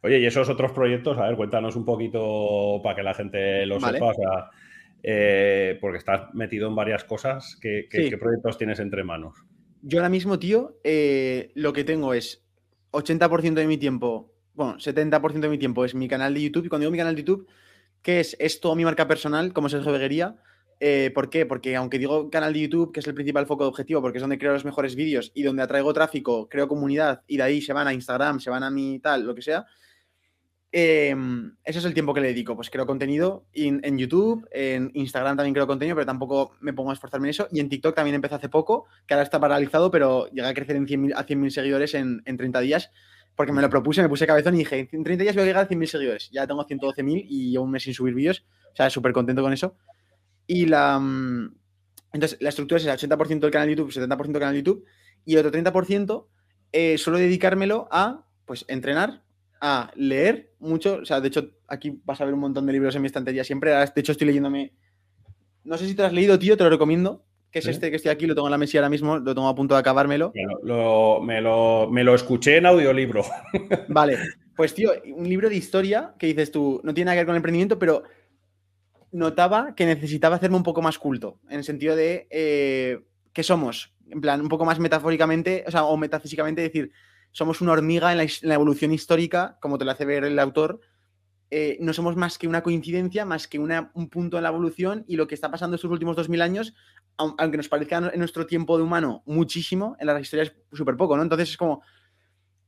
Oye, y esos otros proyectos, a ver, cuéntanos un poquito para que la gente lo sepa. O sea, eh, porque estás metido en varias cosas. ¿Qué, proyectos tienes entre manos? Yo ahora mismo, tío, eh, lo que tengo es 80% de mi tiempo, bueno, 70% de mi tiempo es mi canal de YouTube. Y cuando digo mi canal de YouTube, que es, es mi marca personal, como Sergio Beguería, eh, ¿Por qué? Porque aunque digo canal de YouTube, que es el principal foco de objetivo, porque es donde creo los mejores vídeos y donde atraigo tráfico, creo comunidad y de ahí se van a Instagram, se van a mi tal, lo que sea, em, ese es el tiempo que le dedico. Pues creo contenido en YouTube, en Instagram también creo contenido, pero tampoco me pongo a esforzarme en eso. Y en TikTok también empecé hace poco, que ahora está paralizado, pero llegué a crecer en 100 a 100.000 seguidores en, en 30 días porque me lo propuse, me puse cabezón y dije, en 30 días voy a llegar a 100.000 seguidores. Ya tengo 112.000 y llevo un mes sin subir vídeos. O sea, súper contento con eso. Y la. Mm, entonces, la estructura es el 80% del canal de YouTube, 70% del canal de YouTube, y el otro 30% eh, suelo dedicármelo a pues entrenar, a leer mucho. O sea, de hecho, aquí vas a ver un montón de libros en mi estantería siempre. De hecho, estoy leyéndome. No sé si te lo has leído, tío, te lo recomiendo. Que es este que estoy aquí, lo tengo en la mesa ahora mismo, lo tengo a punto de acabármelo. me, lo, me lo escuché en audiolibro. Vale, pues tío, un libro de historia que dices tú, no tiene nada que ver con el emprendimiento, pero notaba que necesitaba hacerme un poco más culto, en el sentido de eh, que somos, en plan, un poco más metafóricamente, o sea, o metafísicamente decir, somos una hormiga en la, evolución histórica, como te lo hace ver el autor, eh, no somos más que una coincidencia, más que un punto en la evolución y lo que está pasando estos últimos 2000 años, aunque nos parezca en nuestro tiempo de humano muchísimo, en la historia es súper poco, ¿no? Entonces es como,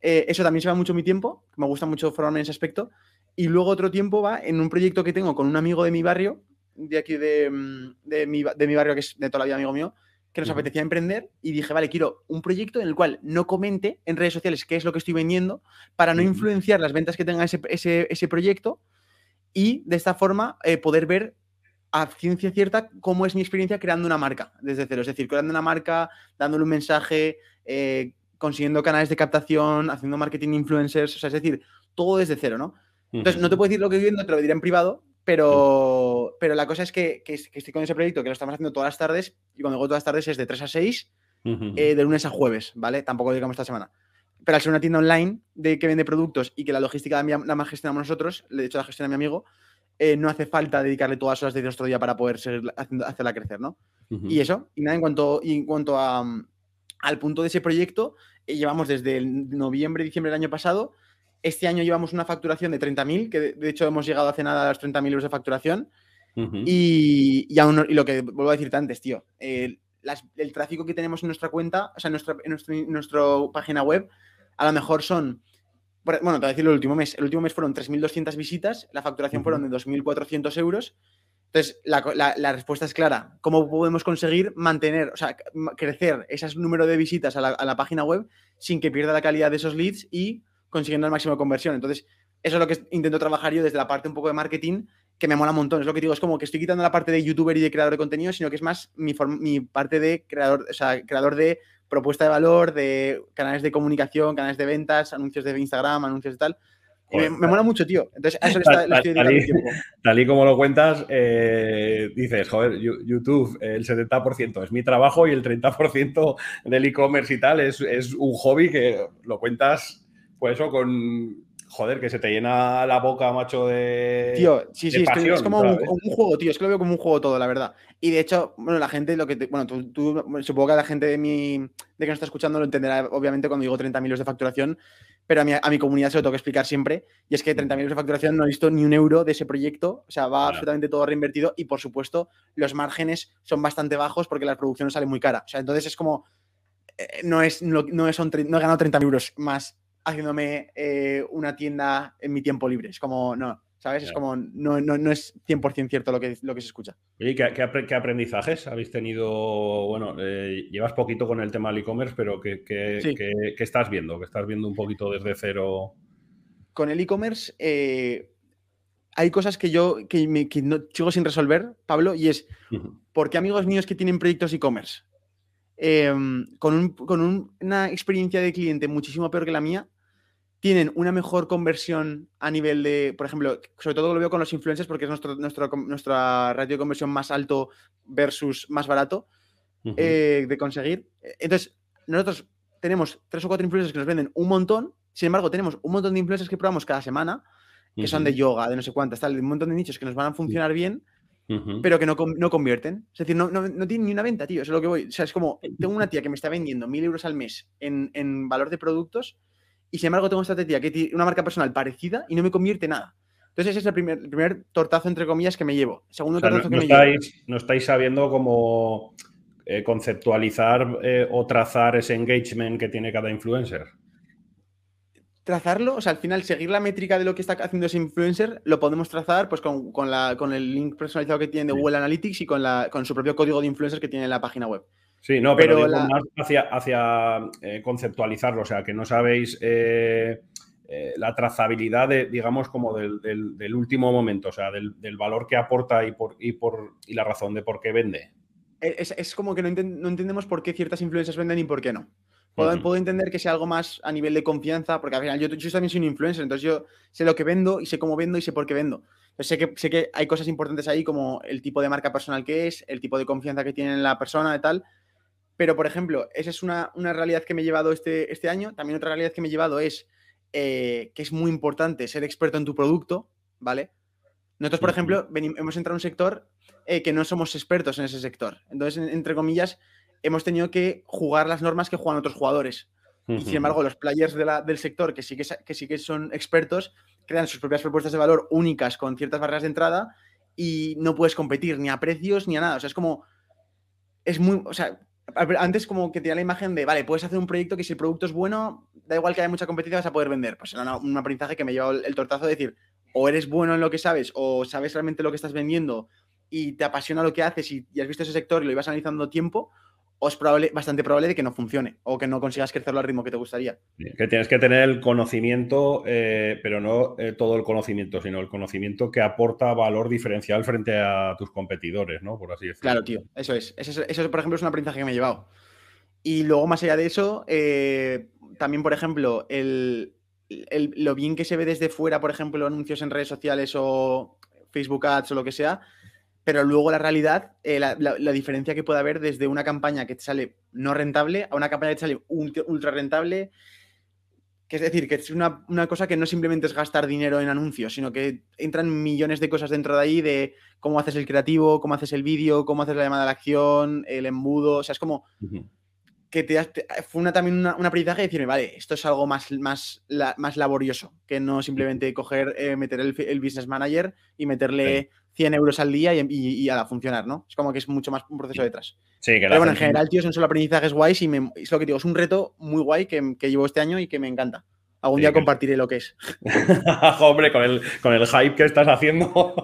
eh, eso también se va mucho mi tiempo, me gusta mucho formarme en ese aspecto. Y luego otro tiempo va en un proyecto que tengo con un amigo de mi barrio, de aquí de, mm, de, mi, de mi, barrio, que es de toda la vida amigo mío, que nos apetecía emprender y dije, vale, quiero un proyecto en el cual no comente en redes sociales qué es lo que estoy vendiendo para no influenciar las ventas que tenga ese, ese, ese proyecto y de esta forma eh, poder ver a ciencia cierta cómo es mi experiencia creando una marca desde cero. Es decir, creando una marca, dándole un mensaje, eh, consiguiendo canales de captación, haciendo marketing influencers, o sea, es decir, todo desde cero, ¿no? Entonces, no te puedo decir lo que estoy viendo, te lo diré en privado, pero, pero la cosa es que, que, estoy con ese proyecto que lo estamos haciendo todas las tardes y cuando digo todas las tardes es de 3 a 6, eh, de lunes a jueves, ¿vale? Tampoco digamos esta semana. Pero al ser una tienda online de que vende productos y que la logística la, más gestionamos nosotros, de hecho la gestiona mi amigo, eh, no hace falta dedicarle todas las horas de nuestro día para poder seguir hacerla crecer, ¿no? Y eso, y nada, en cuanto, en cuanto a, al punto de ese proyecto, eh, llevamos desde el noviembre, diciembre del año pasado este año llevamos una facturación de 30.000, que de, hecho hemos llegado hace nada a los 30.000 euros de facturación. y, y, aún, y, lo que vuelvo a decirte antes, tío, el tráfico que tenemos en nuestra cuenta, o sea, en nuestra, nuestra página web, a lo mejor son, bueno, te voy a decir el último mes, el último mes fueron 3.200 visitas, la facturación fueron de 2.400 euros. Entonces, la, la, respuesta es clara. ¿Cómo podemos conseguir mantener, o sea, crecer ese número de visitas a la, a la página web sin que pierda la calidad de esos leads y consiguiendo el máximo de conversión. Entonces, eso es lo que intento trabajar yo desde la parte un poco de marketing, que me mola un montón. Es lo que digo, es como que estoy quitando la parte de youtuber y de creador de contenido, sino que es más mi, mi parte de creador, o sea, creador de propuesta de valor, de canales de comunicación, canales de ventas, anuncios de Instagram, anuncios de tal. me, mola mucho, tío. Entonces, a eso le, está, estoy dedicando tiempo. Tal y como lo cuentas, eh, dices, joder, YouTube, el 70% es mi trabajo y el 30% del e-commerce y tal es, es un hobby que lo cuentas pues eso, con. Joder, que se te llena la boca, macho, de. Tío, sí, sí, es como un, juego, tío. Es que lo veo como un juego todo, la verdad. Y de hecho, bueno, la gente, lo que. bueno, tú, supongo que la gente de mi. de que nos está escuchando lo entenderá, obviamente, cuando digo 30.000 euros de facturación. Pero a mi, a mi, comunidad se lo tengo que explicar siempre. Y es que 30.000 euros de facturación no he visto ni un euro de ese proyecto. O sea, va absolutamente todo reinvertido. Y por supuesto, los márgenes son bastante bajos porque la producción sale muy cara. O sea, entonces es como. Eh, no, es, no, no, es, no he ganado 30.000 euros más haciéndome eh, una tienda en mi tiempo libre. Es como, no, ¿sabes? Es como, no, no, no, es 100% cierto lo que, lo que se escucha. ¿Y qué, qué, aprendizajes habéis tenido? Bueno, eh, llevas poquito con el tema del e-commerce, pero ¿qué, qué, estás viendo? ¿Qué estás viendo un poquito desde cero? Con el e-commerce eh, hay cosas que yo que, me, no, sigo sin resolver, Pablo, y es, ¿por qué amigos míos que tienen proyectos e-commerce? Em, con, una experiencia de cliente muchísimo peor que la mía, tienen una mejor conversión a nivel de, por ejemplo, sobre todo lo veo con los influencers porque es nuestro, nuestro nuestra ratio de conversión más alto versus más barato eh, de conseguir. Entonces, nosotros tenemos tres o cuatro influencers que nos venden un montón, sin embargo, tenemos un montón de influencers que probamos cada semana, que son de yoga, de no sé cuántas, tal, un montón de nichos que nos van a funcionar bien, pero que no, no, convierten. Es decir, no, no, no, tienen ni una venta, tío. Eso es lo que voy. O sea, es como, tengo una tía que me está vendiendo mil euros al mes en, en valor de productos y sin embargo tengo esta tía que tiene una marca personal parecida y no me convierte nada. Entonces ese es el primer, primer tortazo, entre comillas, que me llevo. Segundo tortazo no, que me estáis, llevo. No estáis sabiendo cómo eh, conceptualizar eh, o trazar ese engagement que tiene cada influencer. Trazarlo, o sea, al final seguir la métrica de lo que está haciendo ese influencer, lo podemos trazar pues con, con, la, con el link personalizado que tiene de Google Analytics y con, la, con su propio código de influencer que tiene en la página web. Sí, no, pero, más hacia, hacia eh, conceptualizarlo, o sea, que no sabéis eh, eh, la trazabilidad, de, digamos, como del, último momento, o sea, del, valor que aporta y, por, y, por, y la razón de por qué vende. Es, como que no, entendemos por qué ciertas influencias venden y por qué no. Puedo, entender que sea algo más a nivel de confianza, porque al final yo, yo, también soy un influencer, entonces yo sé lo que vendo y sé cómo vendo y sé por qué vendo. sé que, sé que hay cosas importantes ahí como el tipo de marca personal que es, el tipo de confianza que tiene la persona y tal, pero, por ejemplo, esa es una, realidad que me he llevado este, este año. También otra realidad que me he llevado es eh, que es muy importante ser experto en tu producto, ¿vale? Nosotros, por ejemplo, hemos entrado en un sector eh, que no somos expertos en ese sector. Entonces, entre comillas, hemos tenido que jugar las normas que juegan otros jugadores. Y sin embargo, los players del sector que sí que, que sí que son expertos, crean sus propias propuestas de valor únicas con ciertas barreras de entrada y no puedes competir ni a precios ni a nada. O sea, es como. Es muy. O sea, antes como que tenía la imagen de, vale, puedes hacer un proyecto que si el producto es bueno, da igual que haya mucha competencia, vas a poder vender. Pues era un aprendizaje que me llevado el, el tortazo de decir, o eres bueno en lo que sabes, o sabes realmente lo que estás vendiendo y te apasiona lo que haces y, y has visto ese sector y lo ibas analizando tiempo, o es probable, bastante probable de que no funcione o que no consigas crecerlo al ritmo que te gustaría. Que tienes que tener el conocimiento, eh, pero no eh, todo el conocimiento, sino el conocimiento que aporta valor diferencial frente a tus competidores, ¿no? Por así decirlo. Claro, tío, eso es. Eso, eso por ejemplo, es un aprendizaje que me he llevado. Y luego, más allá de eso, eh, también, por ejemplo, el, el, lo bien que se ve desde fuera, por ejemplo, anuncios en redes sociales o Facebook Ads o lo que sea, pero luego la realidad, eh, la, diferencia que puede haber desde una campaña que te sale no rentable a una campaña que te sale ultra rentable, que es decir, que es una, una, cosa que no simplemente es gastar dinero en anuncios, sino que entran millones de cosas dentro de ahí de cómo haces el creativo, cómo haces el vídeo, cómo haces la llamada a la acción, el embudo, o sea, es como... que te, te, fue una, también una, un aprendizaje de decirme, vale, esto es algo más, más, la, más laborioso, que no simplemente coger, eh, meter el, el, business manager y meterle sí. 100 euros al día y, y, y, a funcionar, ¿no? Es como que es mucho más un proceso detrás. Sí, que Pero bueno, en general, tío, son solo aprendizajes guays y me, es lo que digo, es un reto muy guay que, que llevo este año y que me encanta. Algún sí, día compartiré lo que es. Hombre, con el, con el hype que estás haciendo,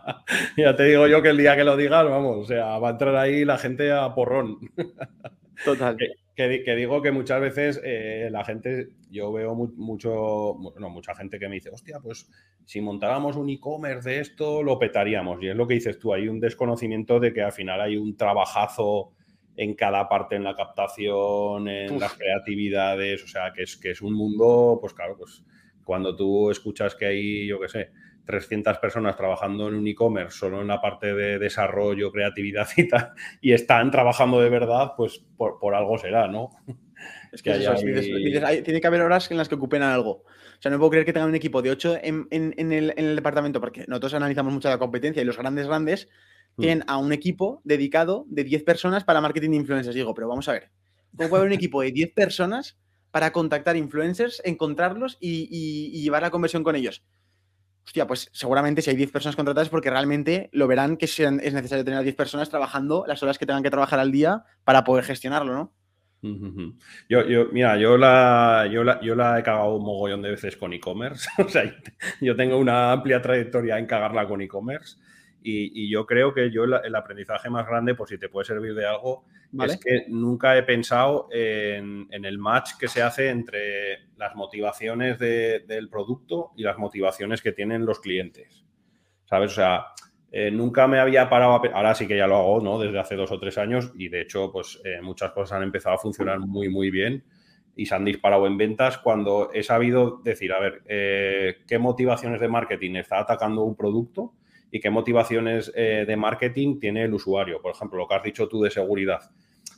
ya te digo yo que el día que lo digas, vamos, o sea, va a entrar ahí la gente a porrón. Total. Que, digo que muchas veces eh, la gente, yo veo mu mucho, bueno, mucha gente que me dice, hostia, pues si montáramos un e-commerce de esto, lo petaríamos. Y es lo que dices tú, hay un desconocimiento de que al final hay un trabajazo en cada parte, en la captación, en Uf. las creatividades, o sea, que es, que es un mundo, pues claro, pues cuando tú escuchas que hay, yo qué sé, 300 personas trabajando en un e-commerce, solo en la parte de desarrollo, creatividad y tal, y están trabajando de verdad, pues por, por algo será, ¿no? Es que, que eso, hay... dices, dices, hay, tiene que haber horas en las que ocupen algo. O sea, no puedo creer que tengan un equipo de 8 en, en, en, el, en el, departamento, porque nosotros analizamos mucho la competencia y los grandes, grandes mm. tienen a un equipo dedicado de 10 personas para marketing de influencers. Digo, pero vamos a ver, ¿cómo puede haber un equipo de 10 personas para contactar influencers, encontrarlos y, y, y llevar la conversión con ellos? Hostia, pues seguramente si hay 10 personas contratadas porque realmente lo verán que es necesario tener a 10 personas trabajando las horas que tengan que trabajar al día para poder gestionarlo, ¿no? Yo, yo, mira, yo la, yo, la, yo la he cagado un mogollón de veces con e-commerce. o sea, yo tengo una amplia trayectoria en cagarla con e-commerce. Y, y, yo creo que yo el, el, aprendizaje más grande, por si te puede servir de algo, ¿Vale? es que nunca he pensado en, en, el match que se hace entre las motivaciones de, del producto y las motivaciones que tienen los clientes. ¿Sabes? O sea, eh, nunca me había parado, a, ahora sí que ya lo hago, ¿no? Desde hace dos o tres años y de hecho, pues eh, muchas cosas han empezado a funcionar muy, muy bien y se han disparado en ventas cuando he sabido decir, a ver, eh, ¿qué motivaciones de marketing está atacando un producto? Y qué motivaciones eh, de marketing tiene el usuario. Por ejemplo, lo que has dicho tú de seguridad.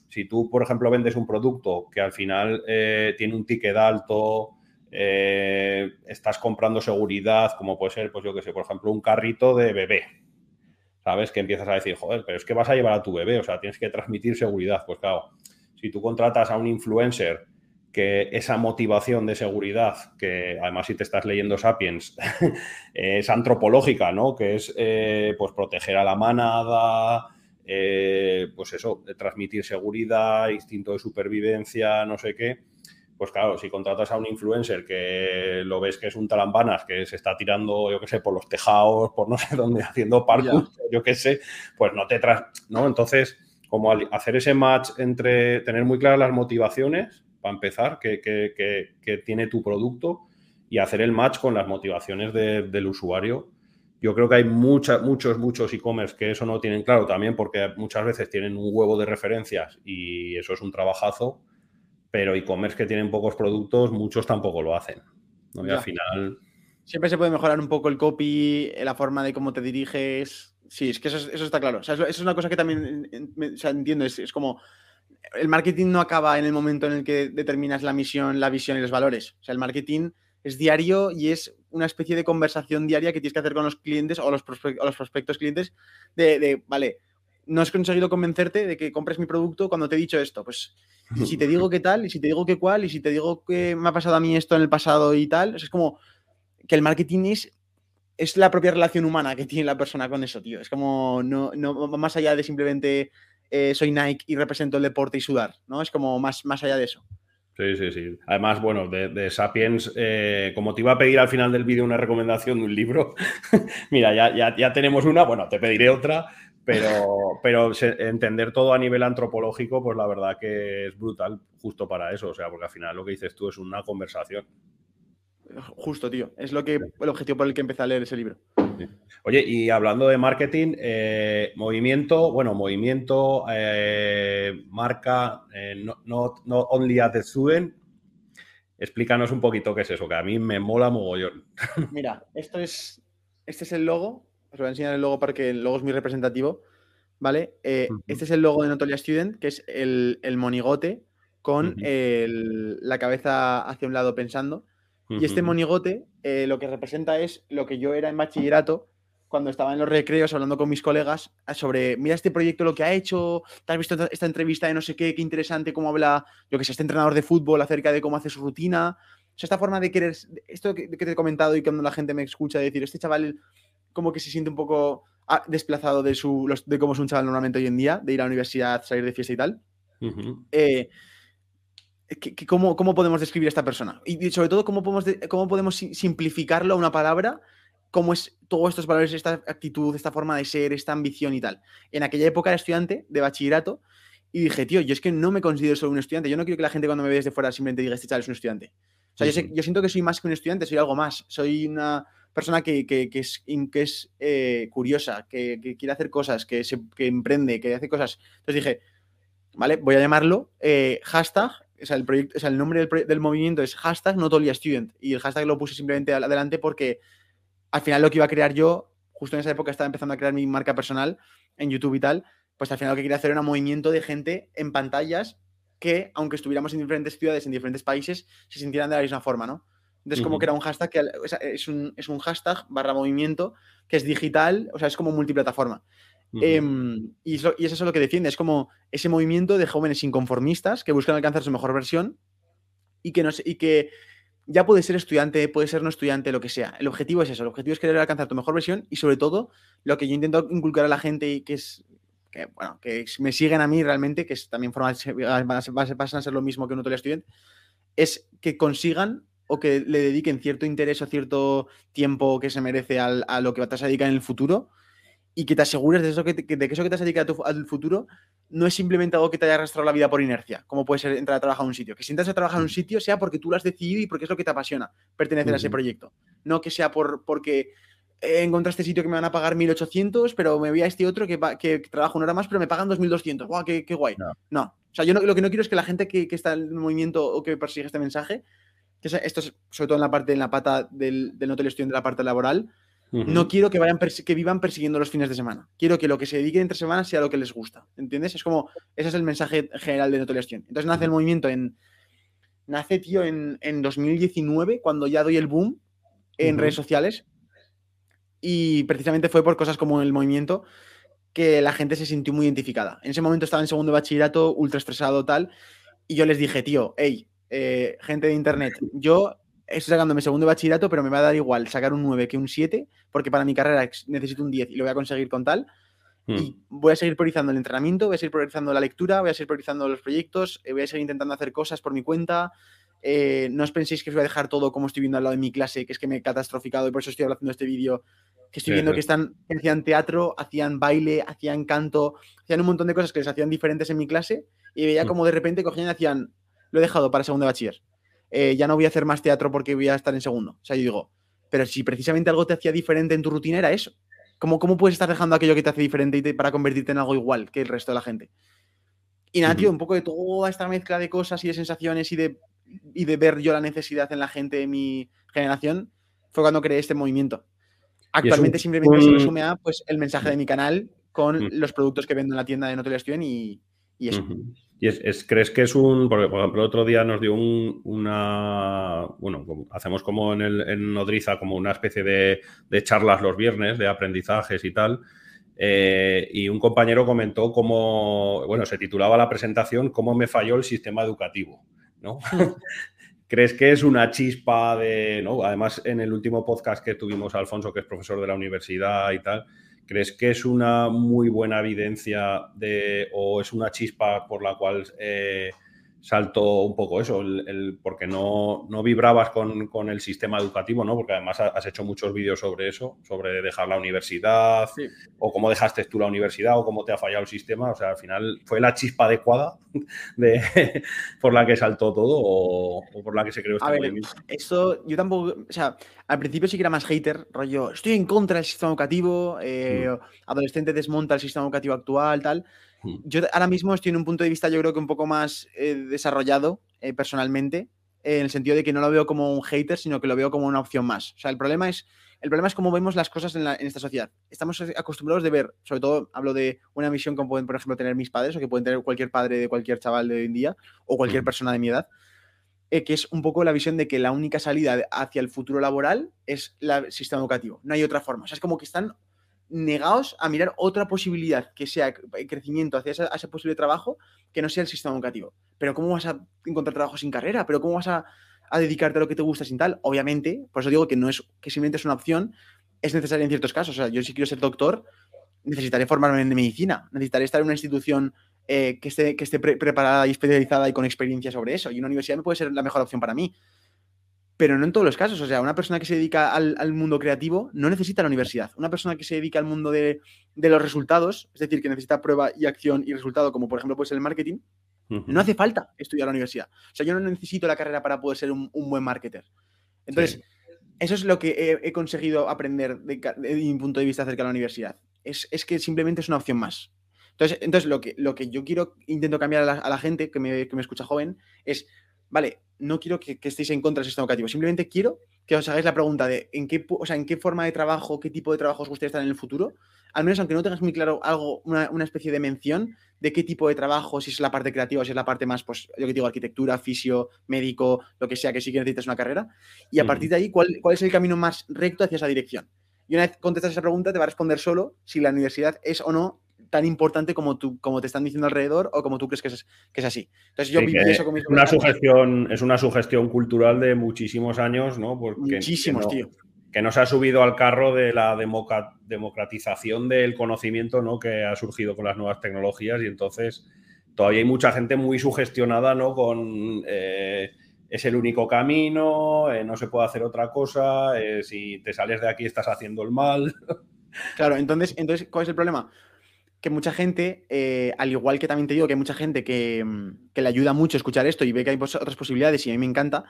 Si tú, por ejemplo, vendes un producto que al final eh, tiene un ticket alto, eh, estás comprando seguridad, como puede ser, pues yo que sé, por ejemplo, un carrito de bebé. ¿Sabes? Que empiezas a decir, joder, pero es que vas a llevar a tu bebé, o sea, tienes que transmitir seguridad. Pues claro, si tú contratas a un influencer que esa motivación de seguridad, que además si te estás leyendo Sapiens, es antropológica, ¿no? Que es eh, pues proteger a la manada, eh, pues eso, transmitir seguridad, instinto de supervivencia, no sé qué. Pues claro, si contratas a un influencer que lo ves que es un talambanas, que se está tirando, yo qué sé, por los tejados, por no sé dónde, haciendo parkour, yeah. yo qué sé, pues no te tras... ¿no? Entonces, como hacer ese match entre tener muy claras las motivaciones para empezar, que, que, que, que, tiene tu producto y hacer el match con las motivaciones de, del usuario. Yo creo que hay mucha, muchos, muchos e-commerce que eso no tienen claro también porque muchas veces tienen un huevo de referencias y eso es un trabajazo, pero e-commerce que tienen pocos productos, muchos tampoco lo hacen. ¿no? Y al final... Siempre se puede mejorar un poco el copy, la forma de cómo te diriges. Sí, es que eso, eso está claro. O sea, eso es una cosa que también o sea, entiendo. Es, es como el marketing no acaba en el momento en el que determinas la misión, la visión y los valores. O sea, el marketing es diario y es una especie de conversación diaria que tienes que hacer con los clientes o los, prospectos, clientes de, vale, no has conseguido convencerte de que compres mi producto cuando te he dicho esto. Pues, si te digo qué tal, y si te digo qué cuál, y si te digo que me ha pasado a mí esto en el pasado y tal, o sea, es como que el marketing es, es la propia relación humana que tiene la persona con eso, tío. Es como, no, no más allá de simplemente eh, soy Nike y represento el deporte y sudar, ¿no? Es como más, más allá de eso. Sí, sí, sí. Además, bueno, de, Sapiens, eh, como te iba a pedir al final del vídeo una recomendación de un libro, mira, ya, ya, tenemos una, bueno, te pediré otra, pero, pero entender todo a nivel antropológico, pues la verdad que es brutal justo para eso, o sea, porque al final lo que dices tú es una conversación. Justo, tío. Es lo que el objetivo por el que empecé a leer ese libro. Oye, y hablando de marketing, eh, movimiento, bueno, movimiento, eh, marca, eh, no, only at the student. Explícanos un poquito qué es eso, que a mí me mola mogollón. Mira, esto es, este es el logo. Os voy a enseñar el logo porque el logo es muy representativo. ¿Vale? Este es el logo de Notolia Student, que es el, monigote con la cabeza hacia un lado pensando. Y este monigote eh, lo que representa es lo que yo era en bachillerato cuando estaba en los recreos hablando con mis colegas sobre, mira este proyecto, lo que ha hecho, te has visto esta entrevista de no sé qué, qué interesante, cómo habla, yo que sé, este entrenador de fútbol acerca de cómo hace su rutina. O sea, esta forma de querer, esto que, te he comentado y cuando la gente me escucha decir, este chaval como que se siente un poco ah, desplazado de, su, de cómo es un chaval normalmente hoy en día, de ir a la universidad, salir de fiesta y tal. ¿Cómo, ¿Cómo, podemos describir a esta persona? Y sobre todo, ¿cómo podemos, cómo podemos simplificarlo a una palabra? ¿Cómo es todos estos valores, esta actitud, esta forma de ser, esta ambición y tal? En aquella época era estudiante de bachillerato y dije, tío, yo es que no me considero solo un estudiante. Yo no quiero que la gente cuando me ve desde fuera simplemente diga, este chaval es un estudiante. O sea, yo, siento que soy más que un estudiante, soy algo más. Soy una persona que, que, es, que es eh, curiosa, que, quiere hacer cosas, que, se, emprende, que hace cosas. Entonces dije, ¿vale? Voy a llamarlo eh, hashtag o sea, el, proyecto, o sea, el nombre del, movimiento es hashtag Student y el hashtag lo puse simplemente adelante porque al final lo que iba a crear yo, justo en esa época estaba empezando a crear mi marca personal en YouTube y tal, pues al final lo que quería hacer era un movimiento de gente en pantallas que, aunque estuviéramos en diferentes ciudades, en diferentes países, se sintieran de la misma forma, ¿no? Entonces, como que era un hashtag que es, un, es un hashtag barra movimiento que es digital, o sea, es como multiplataforma. Em, y, eso, eso, es lo que defiende, es como ese movimiento de jóvenes inconformistas que buscan alcanzar su mejor versión y que, no, y que ya puede ser estudiante, puede ser no estudiante, lo que sea. El objetivo es eso, el objetivo es querer alcanzar tu mejor versión y sobre todo lo que yo intento inculcar a la gente y que es, que, bueno, que me siguen a mí realmente, que es también forma, pasan a ser lo mismo que un otro estudiante, es que consigan o que le dediquen cierto interés o cierto tiempo que se merece a lo que vas a dedicar en el futuro y que te asegures de, eso que, de que eso que te has dedicado al futuro no es simplemente algo que te haya arrastrado la vida por inercia, como puede ser entrar a trabajar en un sitio. Que si entras a trabajar en un sitio sea porque tú lo has decidido y porque es lo que te apasiona pertenecer a ese proyecto. No que sea por, porque encontraste este sitio que me van a pagar 1.800, pero me voy a este otro que, que trabaja una hora más, pero me pagan 2.200. ¡Guau, qué, qué guay! No. O sea, yo lo que no quiero es que la gente que, está en el movimiento o que persigue este mensaje, que esto es sobre todo en la parte, en la pata del, del no de la parte laboral, no quiero que, vayan que vivan persiguiendo los fines de semana. Quiero que lo que se dediquen entre semanas sea lo que les gusta. ¿Entiendes? Es como, ese es el mensaje general de Notoliación. Entonces nace el movimiento en. Nace, tío, en, 2019, cuando ya doy el boom en redes sociales. Y precisamente fue por cosas como el movimiento que la gente se sintió muy identificada. En ese momento estaba en segundo bachillerato, ultra estresado, tal. Y yo les dije, tío, hey, eh, gente de internet, yo estoy sacando mi segundo bachillerato, pero me va a dar igual sacar un 9 que un 7, porque para mi carrera necesito un 10 y lo voy a conseguir con tal. Hmm. Y voy a seguir priorizando el entrenamiento, voy a seguir priorizando la lectura, voy a seguir priorizando los proyectos, eh, voy a seguir intentando hacer cosas por mi cuenta. Eh, no os penséis que os voy a dejar todo como estoy viendo al lado de mi clase, que es que me he catastroficado y por eso estoy haciendo este vídeo. Que estoy viendo que están, hacían teatro, hacían baile, hacían canto, hacían un montón de cosas que les hacían diferentes en mi clase y veía hmm. como de repente cogían y hacían, lo he dejado para segundo bachiller. Eh, ya no voy a hacer más teatro porque voy a estar en segundo. O sea, yo digo, pero si precisamente algo te hacía diferente en tu rutina era eso. ¿Cómo, cómo puedes estar dejando aquello que te hace diferente para convertirte en algo igual que el resto de la gente? Y nada, tío, un poco de toda esta mezcla de cosas y de sensaciones y de, y de ver yo la necesidad en la gente de mi generación fue cuando creé este movimiento. Actualmente simplemente se resume a pues, el mensaje de mi canal con los productos que vendo en la tienda de Notelación y, y eso. ¿Y es, crees que es un.? Por ejemplo, otro día nos dio un, una. Bueno, hacemos como en, el, en Nodriza, como una especie de, charlas los viernes, de aprendizajes y tal. Eh, y un compañero comentó cómo. Bueno, se titulaba la presentación ¿Cómo me falló el sistema educativo? ¿no? ¿Crees que es una chispa de, ¿no? Además, en el último podcast que tuvimos Alfonso, que es profesor de la universidad y tal, ¿crees que es una muy buena evidencia de, o es una chispa por la cual eh, saltó un poco eso, el, porque no, no vibrabas con, el sistema educativo, ¿no? Porque además has hecho muchos vídeos sobre eso, sobre dejar la universidad, o cómo dejaste tú la universidad, o cómo te ha fallado el sistema. O sea, al final fue la chispa adecuada de, por la que saltó todo o, por la que se creó este a movimiento. Esto yo tampoco, o sea, al principio sí que era más hater, rollo, estoy en contra del sistema educativo, eh, mm. adolescente desmonta el sistema educativo actual, tal. Yo ahora mismo estoy en un punto de vista, yo creo que un poco más eh, desarrollado eh, personalmente, en el sentido de que no lo veo como un hater, sino que lo veo como una opción más. O sea, el problema es, el problema es cómo vemos las cosas en, esta sociedad. Estamos acostumbrados de ver, sobre todo hablo de una misión que pueden, por ejemplo, tener mis padres o que pueden tener cualquier padre de cualquier chaval de hoy en día o cualquier persona de mi edad, eh, que es un poco la visión de que la única salida hacia el futuro laboral es el sistema educativo. No hay otra forma. O sea, es como que están negaos a mirar otra posibilidad que sea crecimiento hacia ese, posible trabajo que no sea el sistema educativo. Pero ¿cómo vas a encontrar trabajo sin carrera? ¿Pero cómo vas a, dedicarte a lo que te gusta sin tal? Obviamente, por eso digo que no es que simplemente es una opción, es necesaria en ciertos casos. O sea, yo si quiero ser doctor, necesitaré formarme en medicina, necesitaré estar en una institución eh, que esté, que esté preparada y especializada y con experiencia sobre eso. Y una universidad me puede ser la mejor opción para mí pero no en todos los casos. O sea, una persona que se dedica al, mundo creativo no necesita la universidad. Una persona que se dedica al mundo de, los resultados, es decir, que necesita prueba y acción y resultado, como por ejemplo puede ser el marketing, no hace falta estudiar la universidad. O sea, yo no necesito la carrera para poder ser un, buen marketer. Entonces, eso es lo que he, conseguido aprender de, mi punto de vista acerca de la universidad. Es, que simplemente es una opción más. Entonces, entonces lo, que, lo que yo quiero, intento cambiar a la, gente que me, que me escucha joven, es vale, no quiero que, estéis en contra del sistema educativo, simplemente quiero que os hagáis la pregunta de en qué, o sea, en qué forma de trabajo, qué tipo de trabajo os gustaría estar en el futuro, al menos aunque no tengas muy claro algo, una, especie de mención de qué tipo de trabajo, si es la parte creativa, si es la parte más, pues, yo que digo, arquitectura, fisio, médico, lo que sea, que sí que necesites una carrera, y a partir de ahí, ¿cuál, ¿cuál es el camino más recto hacia esa dirección? Y una vez contestas esa pregunta, te va a responder solo si la universidad es o no tan importante como, tú, como te están diciendo alrededor o como tú crees que es, que es así. Entonces yo eso con una sugestión Es una sugestión cultural de muchísimos años, ¿no? Porque Muchísimos, que tío. Que no se ha subido al carro de la democratización del conocimiento, ¿no? Que ha surgido con las nuevas tecnologías y entonces todavía hay mucha gente muy sugestionada, ¿no? Con... Eh, es el único camino, eh, no se puede hacer otra cosa, eh, si te sales de aquí estás haciendo el mal. Claro, entonces, entonces ¿cuál es el problema? Que mucha gente, eh, al igual que también te digo que hay mucha gente que, mm, le ayuda mucho escuchar esto y ve que hay otras posibilidades y a mí me encanta,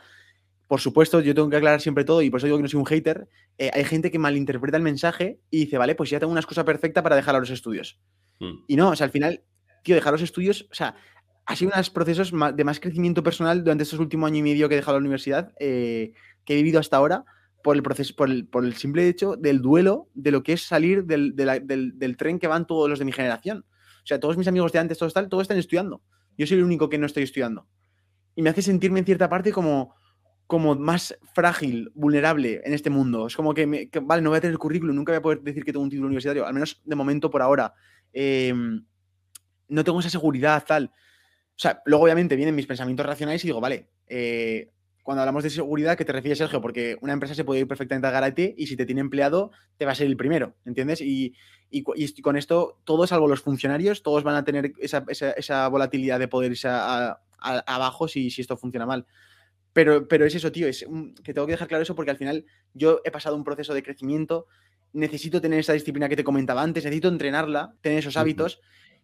por supuesto, yo tengo que aclarar siempre todo y por eso digo que no soy un hater, eh, hay gente que malinterpreta el mensaje y dice, vale, pues ya tengo una excusa perfecta para dejar a los estudios. Mm. Y no, o sea, al final, tío, dejar los estudios, o sea, ha sido uno de los procesos de más crecimiento personal durante estos últimos años y medio que he dejado la universidad, eh, que he vivido hasta ahora, por el proceso, por el, simple hecho del duelo de lo que es salir del, tren que van todos los de mi generación. O sea, todos mis amigos de antes, todos, tal, todos están estudiando. Yo soy el único que no estoy estudiando. Y me hace sentirme en cierta parte como, más frágil, vulnerable en este mundo. Es como que, vale, no voy a tener currículum, nunca voy a poder decir que tengo un título universitario, al menos de momento por ahora. Em, no tengo esa seguridad, tal. O sea, luego obviamente vienen mis pensamientos racionales y digo, vale, eh, cuando hablamos de seguridad, ¿qué te refieres, Sergio? Porque una empresa se puede ir perfectamente a garate y si te tiene empleado, te va a ser el primero, ¿entiendes? Y, con esto, todos, salvo los funcionarios, todos van a tener esa, volatilidad de poder irse abajo si, esto funciona mal. Pero, pero es eso, tío, es que tengo que dejar claro eso porque al final yo he pasado un proceso de crecimiento, necesito tener esa disciplina que te comentaba antes, necesito entrenarla, tener esos hábitos.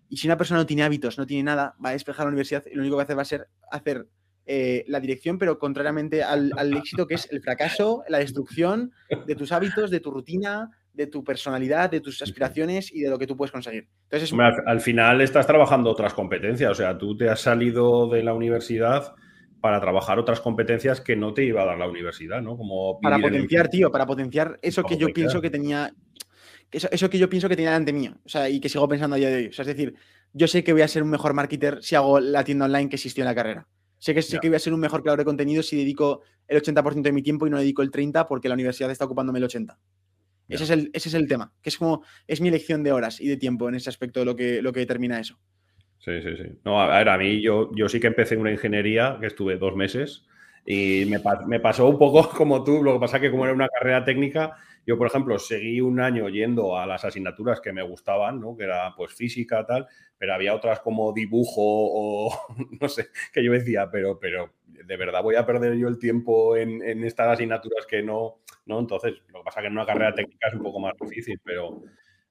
Y si una persona no tiene hábitos, no tiene nada, va a despejar la universidad y lo único que va a hacer va a ser hacer eh, la dirección, pero contrariamente al, éxito que es el fracaso, la destrucción de tus hábitos, de tu rutina, de tu personalidad, de tus aspiraciones y de lo que tú puedes conseguir. Entonces, al, final estás trabajando otras competencias, o sea, tú te has salido de la universidad para trabajar otras competencias que no te iba a dar la universidad, ¿no? Como para potenciar, tío, para potenciar eso que yo pienso que tenía, eso, eso, que yo pienso que tenía delante mío, o sea, y que sigo pensando a día de hoy. O sea, es decir, yo sé que voy a ser un mejor marketer si hago la tienda online que existió en la carrera. Sé que, sé que voy a ser un mejor creador de contenido si dedico el 80% de mi tiempo y no dedico el 30% porque la universidad está ocupándome el 80%. Ese, es el, ese es el tema, que es como, es mi elección de horas y de tiempo en ese aspecto lo que, lo que determina eso. Sí, sí, sí. No, a ver, a mí yo, yo sí que empecé una ingeniería que estuve dos meses Y me, pasó un poco como tú, lo que pasa que como era una carrera técnica, yo, por ejemplo, seguí un año yendo a las asignaturas que me gustaban, ¿no? Que era pues física, tal, pero había otras como dibujo o no sé, que yo decía, pero, pero de verdad voy a perder yo el tiempo en, estas asignaturas que no, ¿no? Entonces, lo que pasa que en una carrera técnica es un poco más difícil, pero,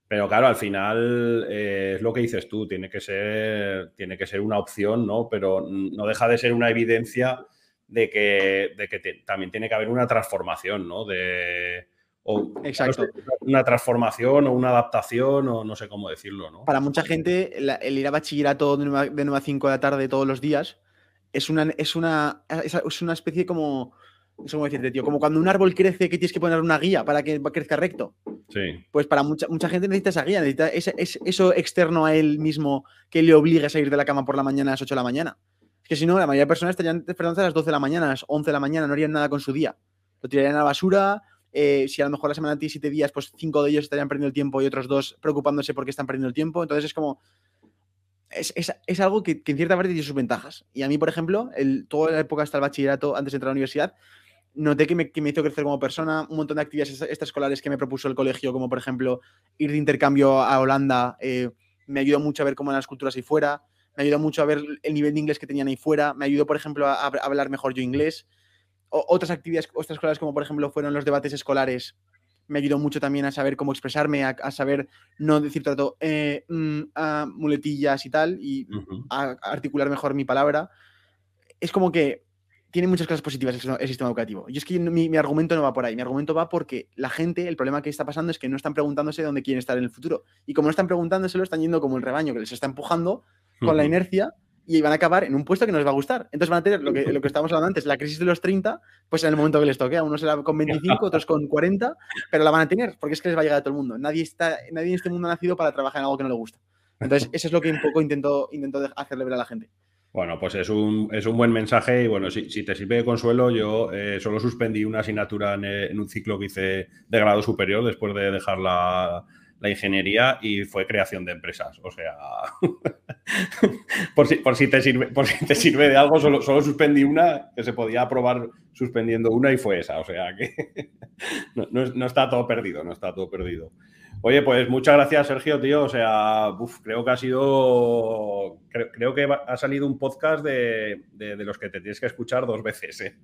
pero claro, al final eh, es lo que dices tú, tiene que ser, tiene que ser una opción, ¿no? Pero no deja de ser una evidencia de que, de que también tiene que haber una transformación, ¿no? De, o Exacto. una transformación o una adaptación o no sé cómo decirlo, ¿no? Para mucha gente, el ir a bachillerato de 9 a 5 de la tarde todos los días es una, es una, es una especie como, no sé cómo decirte, tío, como cuando un árbol crece que tienes que poner una guía para que crezca recto. Sí. Pues para mucha, mucha gente necesita esa guía, necesita ese, eso externo a él mismo que le obligue a salir de la cama por la mañana a las 8 de la mañana. Es que si no, la mayoría de personas estarían despertándose a las 12 de la mañana, a las 11 de la mañana, no harían nada con su día. Lo tirarían a la basura, eh, si a lo mejor la semana tiene siete días, pues cinco de ellos estarían perdiendo el tiempo y otros dos preocupándose porque están perdiendo el tiempo. Entonces es como. Es, algo que, en cierta parte tiene sus ventajas. Y a mí, por ejemplo, el, toda la época hasta el bachillerato, antes de entrar a la universidad, noté que me, hizo crecer como persona, un montón de actividades extraescolares que me propuso el colegio, como por ejemplo ir de intercambio a Holanda, eh, me ayudó mucho a ver cómo eran las culturas ahí fuera, me ayudó mucho a ver el nivel de inglés que tenían ahí fuera, me ayudó, por ejemplo, a hablar mejor yo inglés otras actividades, otras escolares como por ejemplo fueron los debates escolares, me ayudó mucho también a saber cómo expresarme, a, saber no decir tanto eh, mm, muletillas y tal, y a, articular mejor mi palabra. Es como que tiene muchas cosas positivas el, sistema educativo. Y es que mi, mi, argumento no va por ahí. Mi argumento va porque la gente, el problema que está pasando es que no están preguntándose dónde quieren estar en el futuro. Y como no están preguntándoselo, están yendo como el rebaño que les está empujando con la inercia y van a acabar en un puesto que no les va a gustar. Entonces van a tener lo que, lo que estábamos hablando antes, la crisis de los 30, pues en el momento que les toque. A unos será con 25, otros con 40, pero la van a tener porque es que les va a llegar a todo el mundo. Nadie, está, nadie en este mundo ha nacido para trabajar en algo que no le gusta. Entonces, eso es lo que un poco intento, intento hacerle ver a la gente. Bueno, pues es un, es un buen mensaje y bueno, si, si, te sirve de consuelo, yo eh, solo suspendí una asignatura en, en, un ciclo que hice de grado superior después de dejar la, la ingeniería y fue creación de empresas. O sea, por, si, por, si te sirve, por si te sirve de algo, solo, solo suspendí una, que se podía aprobar suspendiendo una y fue esa. O sea que no, está todo perdido, no está todo perdido. Oye, pues muchas gracias, Sergio, tío. O sea, creo que ha sido. Creo, que ha salido un podcast de, los que te tienes que escuchar dos veces, ¿eh?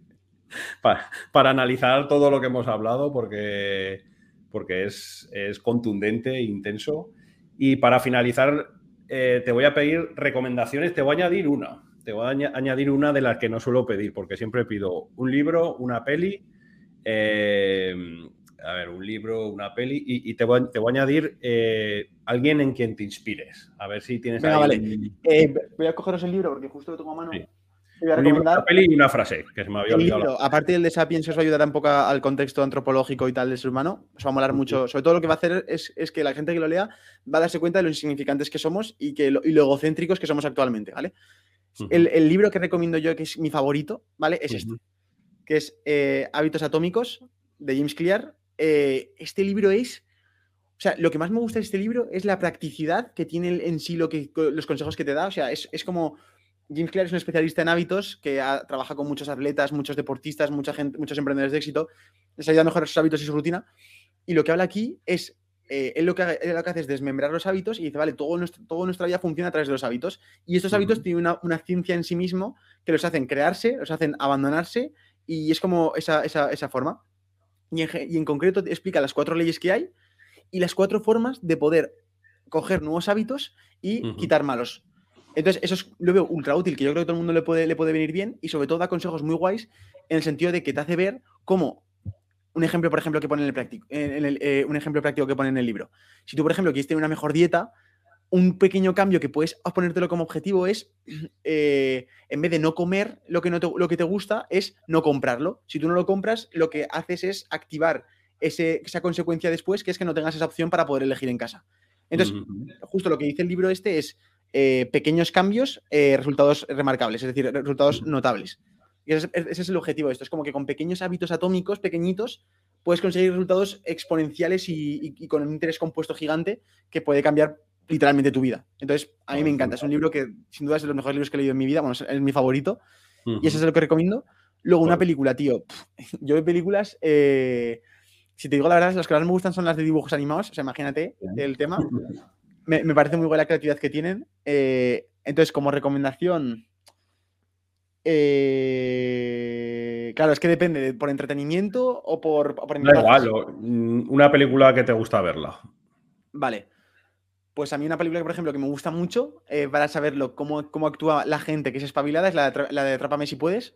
para, para analizar todo lo que hemos hablado, porque porque es, contundente e intenso. Y para finalizar, eh, te voy a pedir recomendaciones, te voy a añadir una. Te voy a añadir una de las que no suelo pedir, porque siempre pido un libro, una peli, eh, a ver, un libro, una peli, y, te, voy, te, voy, a añadir eh, alguien en quien te inspires. A ver si tienes... vale. voy a cogeros el libro porque justo lo tengo a mano una peli y una frase, que se me había olvidado. aparte del de Sapiens, os ayudará un poco al contexto antropológico y tal del ser humano. Os va a molar mucho. Sobre todo lo que va a hacer es, que la gente que lo lea va a darse cuenta de lo insignificantes que somos y, que lo, egocéntricos que somos actualmente, ¿vale? el, libro que recomiendo yo, que es mi favorito, ¿vale? Es este, que es eh, Hábitos Atómicos, de James Clear. Eh, este libro es... O sea, lo que más me gusta de este libro es la practicidad que tiene en sí lo que, los consejos que te da. O sea, es, es como James Clear es un especialista en hábitos que trabaja con muchos atletas, muchos deportistas, mucha gente, muchos emprendedores de éxito. Les ayuda a mejorar sus hábitos y su rutina. Y lo que habla aquí es, eh, él, lo que, hace es desmembrar los hábitos y dice, vale, todo nuestro, toda nuestra vida funciona a través de los hábitos. Y estos hábitos tienen una, ciencia en sí mismo que los hacen crearse, los hacen abandonarse y es como esa, forma. Y en, concreto te explica las cuatro leyes que hay y las cuatro formas de poder coger nuevos hábitos y quitar malos. Entonces, eso es, lo veo ultra útil, que yo creo que todo el mundo le puede, le puede venir bien y sobre todo da consejos muy guays en el sentido de que te hace ver cómo un ejemplo, por ejemplo, que pone en el práctico, en el, eh, un ejemplo práctico que pone en el libro. Si tú, por ejemplo, quieres tener una mejor dieta, un pequeño cambio que puedes ponértelo como objetivo es, eh, en vez de no comer lo que, no te, lo que te gusta, es no comprarlo. Si tú no lo compras, lo que haces es activar ese, esa consecuencia después, que es que no tengas esa opción para poder elegir en casa. Entonces, justo lo que dice el libro este es, eh, pequeños cambios, eh, resultados remarcables, es decir, resultados notables. Y ese es, el objetivo de esto. Es como que con pequeños hábitos atómicos, pequeñitos, puedes conseguir resultados exponenciales y, con un interés compuesto gigante que puede cambiar literalmente tu vida. Entonces, a mí me encanta. Es un libro que sin duda es de los mejores libros que he leído en mi vida. Bueno, es mi favorito. Y eso es lo que recomiendo. Luego, una película, tío. Yo de películas, eh, si te digo la verdad, las que más me gustan son las de dibujos animados. O sea, imagínate el tema. Me, me parece muy buena la creatividad que tienen. Eh, entonces, como recomendación. eh, claro, es que depende, de- ¿por entretenimiento o por, por Da encajes? igual, o- mm, una película que te gusta verla. Vale. Pues a mí una película, por ejemplo, que me gusta mucho eh, para saberlo cómo, cómo actúa la gente que es espabilada es la de, la de si puedes.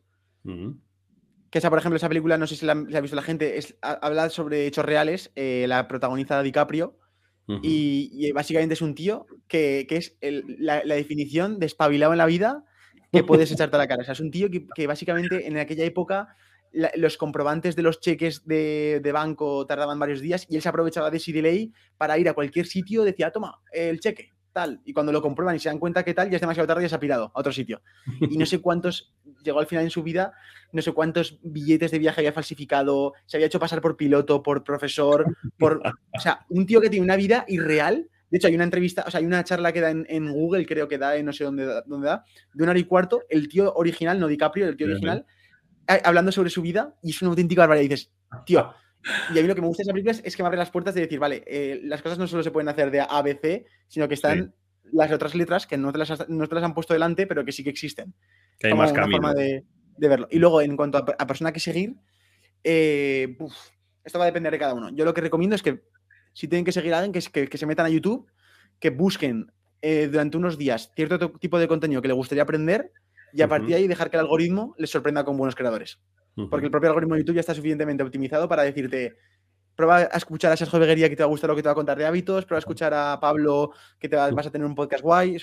Que esa, por ejemplo, esa película, no sé si la, si la ha visto la gente, es, ha- habla sobre hechos reales, eh, la protagoniza DiCaprio. Y, y básicamente es un tío que, que es el- la, la definición de espabilado en la vida que puedes echarte a la cara. O sea, es un tío que, que básicamente en aquella época la- los comprobantes de los cheques de, de banco tardaban varios días y él se aprovechaba de ese delay para ir a cualquier sitio, decía, toma, el cheque, tal. Y cuando lo comprueban y se dan cuenta que tal, ya es demasiado tarde y se ha pirado a otro sitio. Y no sé cuántos, llegó al final en su vida, no sé cuántos billetes de viaje había falsificado, se había hecho pasar por piloto, por profesor, por... O sea, un tío que tiene una vida irreal. De hecho, hay una entrevista, o sea, hay una charla que da en, en Google, creo que da, en no sé dónde, da- dónde da, de una hora y cuarto, el tío original, no DiCaprio, el tío original, hablando sobre su vida y es una auténtica barbaridad. Y dices, tío, y a mí lo que me gusta de esa película es, es que me abre las puertas de decir, vale, eh, las cosas no solo se pueden hacer de A, B, C, sino que están las otras letras que no te las, has- no te las han puesto delante, pero que sí que existen Que hay como más una camino. forma de, de verlo. Y luego, en cuanto a, per- a persona que seguir, eh, uf, esto va a depender de cada uno. Yo lo que recomiendo es que si tienen que seguir a alguien, que, se- que- que se metan a YouTube, que busquen eh, durante unos días cierto to- tipo de contenido que les gustaría aprender y a partir de ahí dejar que el algoritmo les sorprenda con buenos creadores. Porque el propio algoritmo de YouTube ya está suficientemente optimizado para decirte, prueba a escuchar a Sergio Beguería que te va a gustar lo que te va a contar de hábitos, prueba a escuchar a Pablo que te va- vas a tener un podcast guay.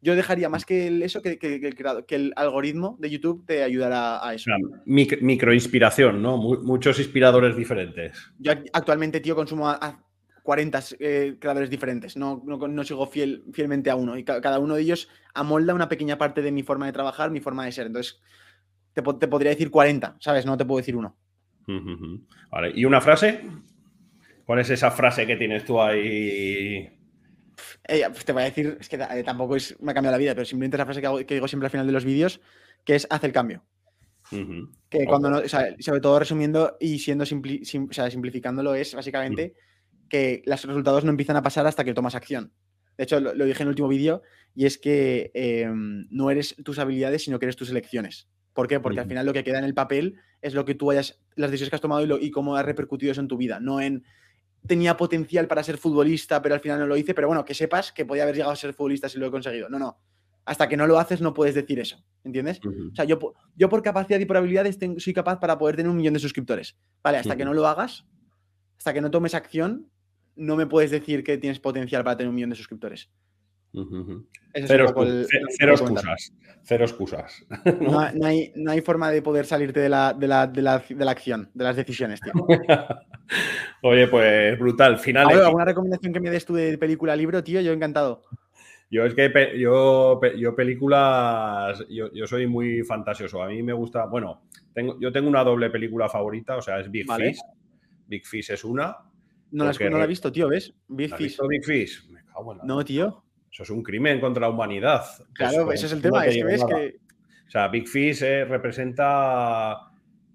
Yo dejaría más que el- eso que, que- que que el algoritmo de YouTube te ayudará a eso. O sea, mic- microinspiración, ¿no? Mu- muchos inspiradores diferentes. Yo ac- actualmente, tío, consumo a, a 40 eh, creadores diferentes. No, no, no sigo fiel, fielmente a uno. Y ca- cada uno de ellos amolda una pequeña parte de mi forma de trabajar, mi forma de ser. Entonces, te, te podría decir 40, ¿sabes? No te puedo decir uno. Vale, ¿y una frase? ¿Cuál es esa frase que tienes tú ahí? Eh, pues te voy a decir, es que eh, tampoco es, me ha cambiado la vida, pero simplemente esa frase que, hago- que digo siempre al final de los vídeos, que es haz el cambio. Que cuando no, o sea, sobre todo resumiendo y siendo simpli- sim- o sea, simplificándolo, es básicamente que los resultados no empiezan a pasar hasta que tomas acción. De hecho, lo, lo dije en el último vídeo, y es que eh, no eres tus habilidades, sino que eres tus elecciones. ¿Por qué? Porque al final lo que queda en el papel es lo que tú hayas, las decisiones que has tomado y, lo- y cómo ha repercutido eso en tu vida, no en tenía potencial para ser futbolista, pero al final no lo hice, pero bueno, que sepas que podía haber llegado a ser futbolista si lo he conseguido. No, no. Hasta que no lo haces no puedes decir eso, ¿entiendes? O sea, yo, po- yo por capacidad y por habilidades soy capaz para poder tener un millón de suscriptores. Vale, hasta que no lo hagas, hasta que no tomes acción, no me puedes decir que tienes potencial para tener un millón de suscriptores. Es Cero, un poco el- excusas. Cero excusas. No, hay- no hay, no hay forma de poder salirte de la, de, la, de, la, de la acción, de las decisiones, tío. Oye, pues brutal. Final. ¿Alguna recomendación que me des tú de película, libro, tío? Yo encantado. Yo es que pe- yo, pe- yo películas, yo, yo soy muy fantasioso. A mí me gusta, bueno, tengo, yo tengo una doble película favorita, o sea, es Big Vale. Fish. Big Fish es una. No la, no la he visto, tío, ¿ves? Big ¿Has Fish. visto Big Fish? Me cago en la- No, tío. Eso es un crimen contra la humanidad. Pues, Claro, pues, ese es el tema. te Es que digo ves nada. que. O sea, Big Fish eh, representa,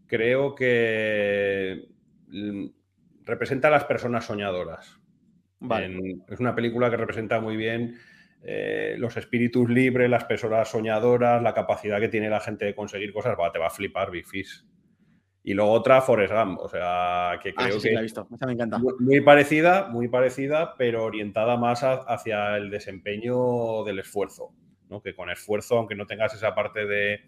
creo que representa a las personas soñadoras. Vale. En- es una película que representa muy bien eh, los espíritus libres, las personas soñadoras, la capacidad que tiene la gente de conseguir cosas. Va, te va a flipar Big Fish. Y luego otra, Forrest Gump. O sea, que Ah, creo sí, sí, que la he visto. Esa me encanta. muy, muy parecida, muy parecida, pero orientada más a- hacia el desempeño del esfuerzo. ¿no? Que con esfuerzo, aunque no tengas esa parte de,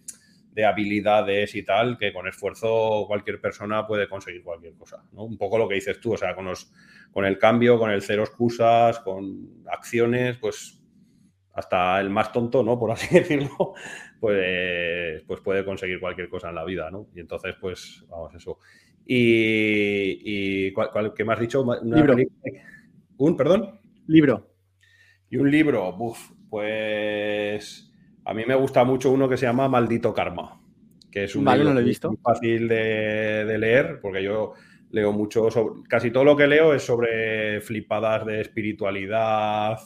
de habilidades y tal, que con esfuerzo cualquier persona puede conseguir cualquier cosa. ¿no? Un poco lo que dices tú, o sea, con, los, con el cambio, con el cero excusas, con acciones, pues hasta el más tonto, ¿no? Por así decirlo, pues, pues puede conseguir cualquier cosa en la vida, ¿no? Y entonces, pues, vamos, eso. Y, y ¿cuál, cuál- qué me has dicho? Una Libro. película- ¿Un, perdón? Libro. Y un libro, buf, pues a mí me gusta mucho uno que se llama Maldito Karma, que es un Vale, libro no lo he muy- visto. muy fácil de, de leer, porque yo leo mucho sobre, casi todo lo que leo es sobre flipadas de espiritualidad,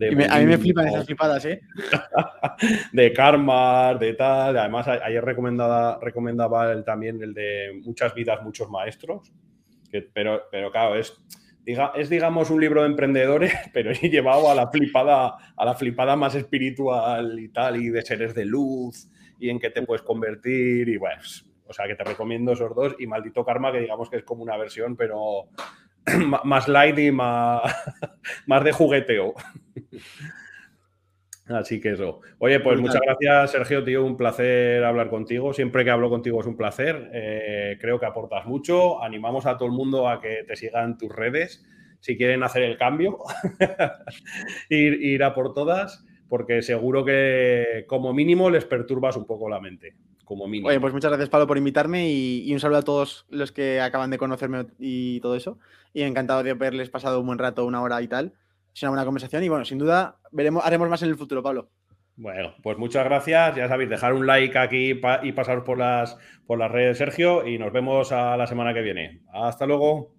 a mí me flipan esas flipadas, ¿eh? de karma, de tal. Además, ayer recomendaba, recomendaba él también el de Muchas vidas, muchos maestros. pero, pero claro, es, es, digamos, un libro de emprendedores, pero he llevado a la flipada, a la flipada más espiritual y tal, y de seres de luz, y en qué te puedes convertir, y bueno, o sea, que te recomiendo esos dos, y Maldito Karma, que digamos que es como una versión, pero más light y más, más de jugueteo. Así que eso. Oye, pues muchas gracias, Sergio, tío. Un placer hablar contigo. Siempre que hablo contigo es un placer. Eh, creo que aportas mucho. Animamos a todo el mundo a que te sigan tus redes si quieren hacer el cambio. ir, ir a por todas, porque seguro que como mínimo les perturbas un poco la mente. Como mínimo. Oye, pues muchas gracias, Pablo, por invitarme y, y un saludo a todos los que acaban de conocerme y todo eso. Y encantado de haberles pasado un buen rato, una hora y tal es una buena conversación y bueno, sin duda veremos, haremos más en el futuro, Pablo. Bueno, pues muchas gracias. Ya sabéis, dejar un like aquí y pasaros por las, por las redes, Sergio, y nos vemos a la semana que viene. Hasta luego.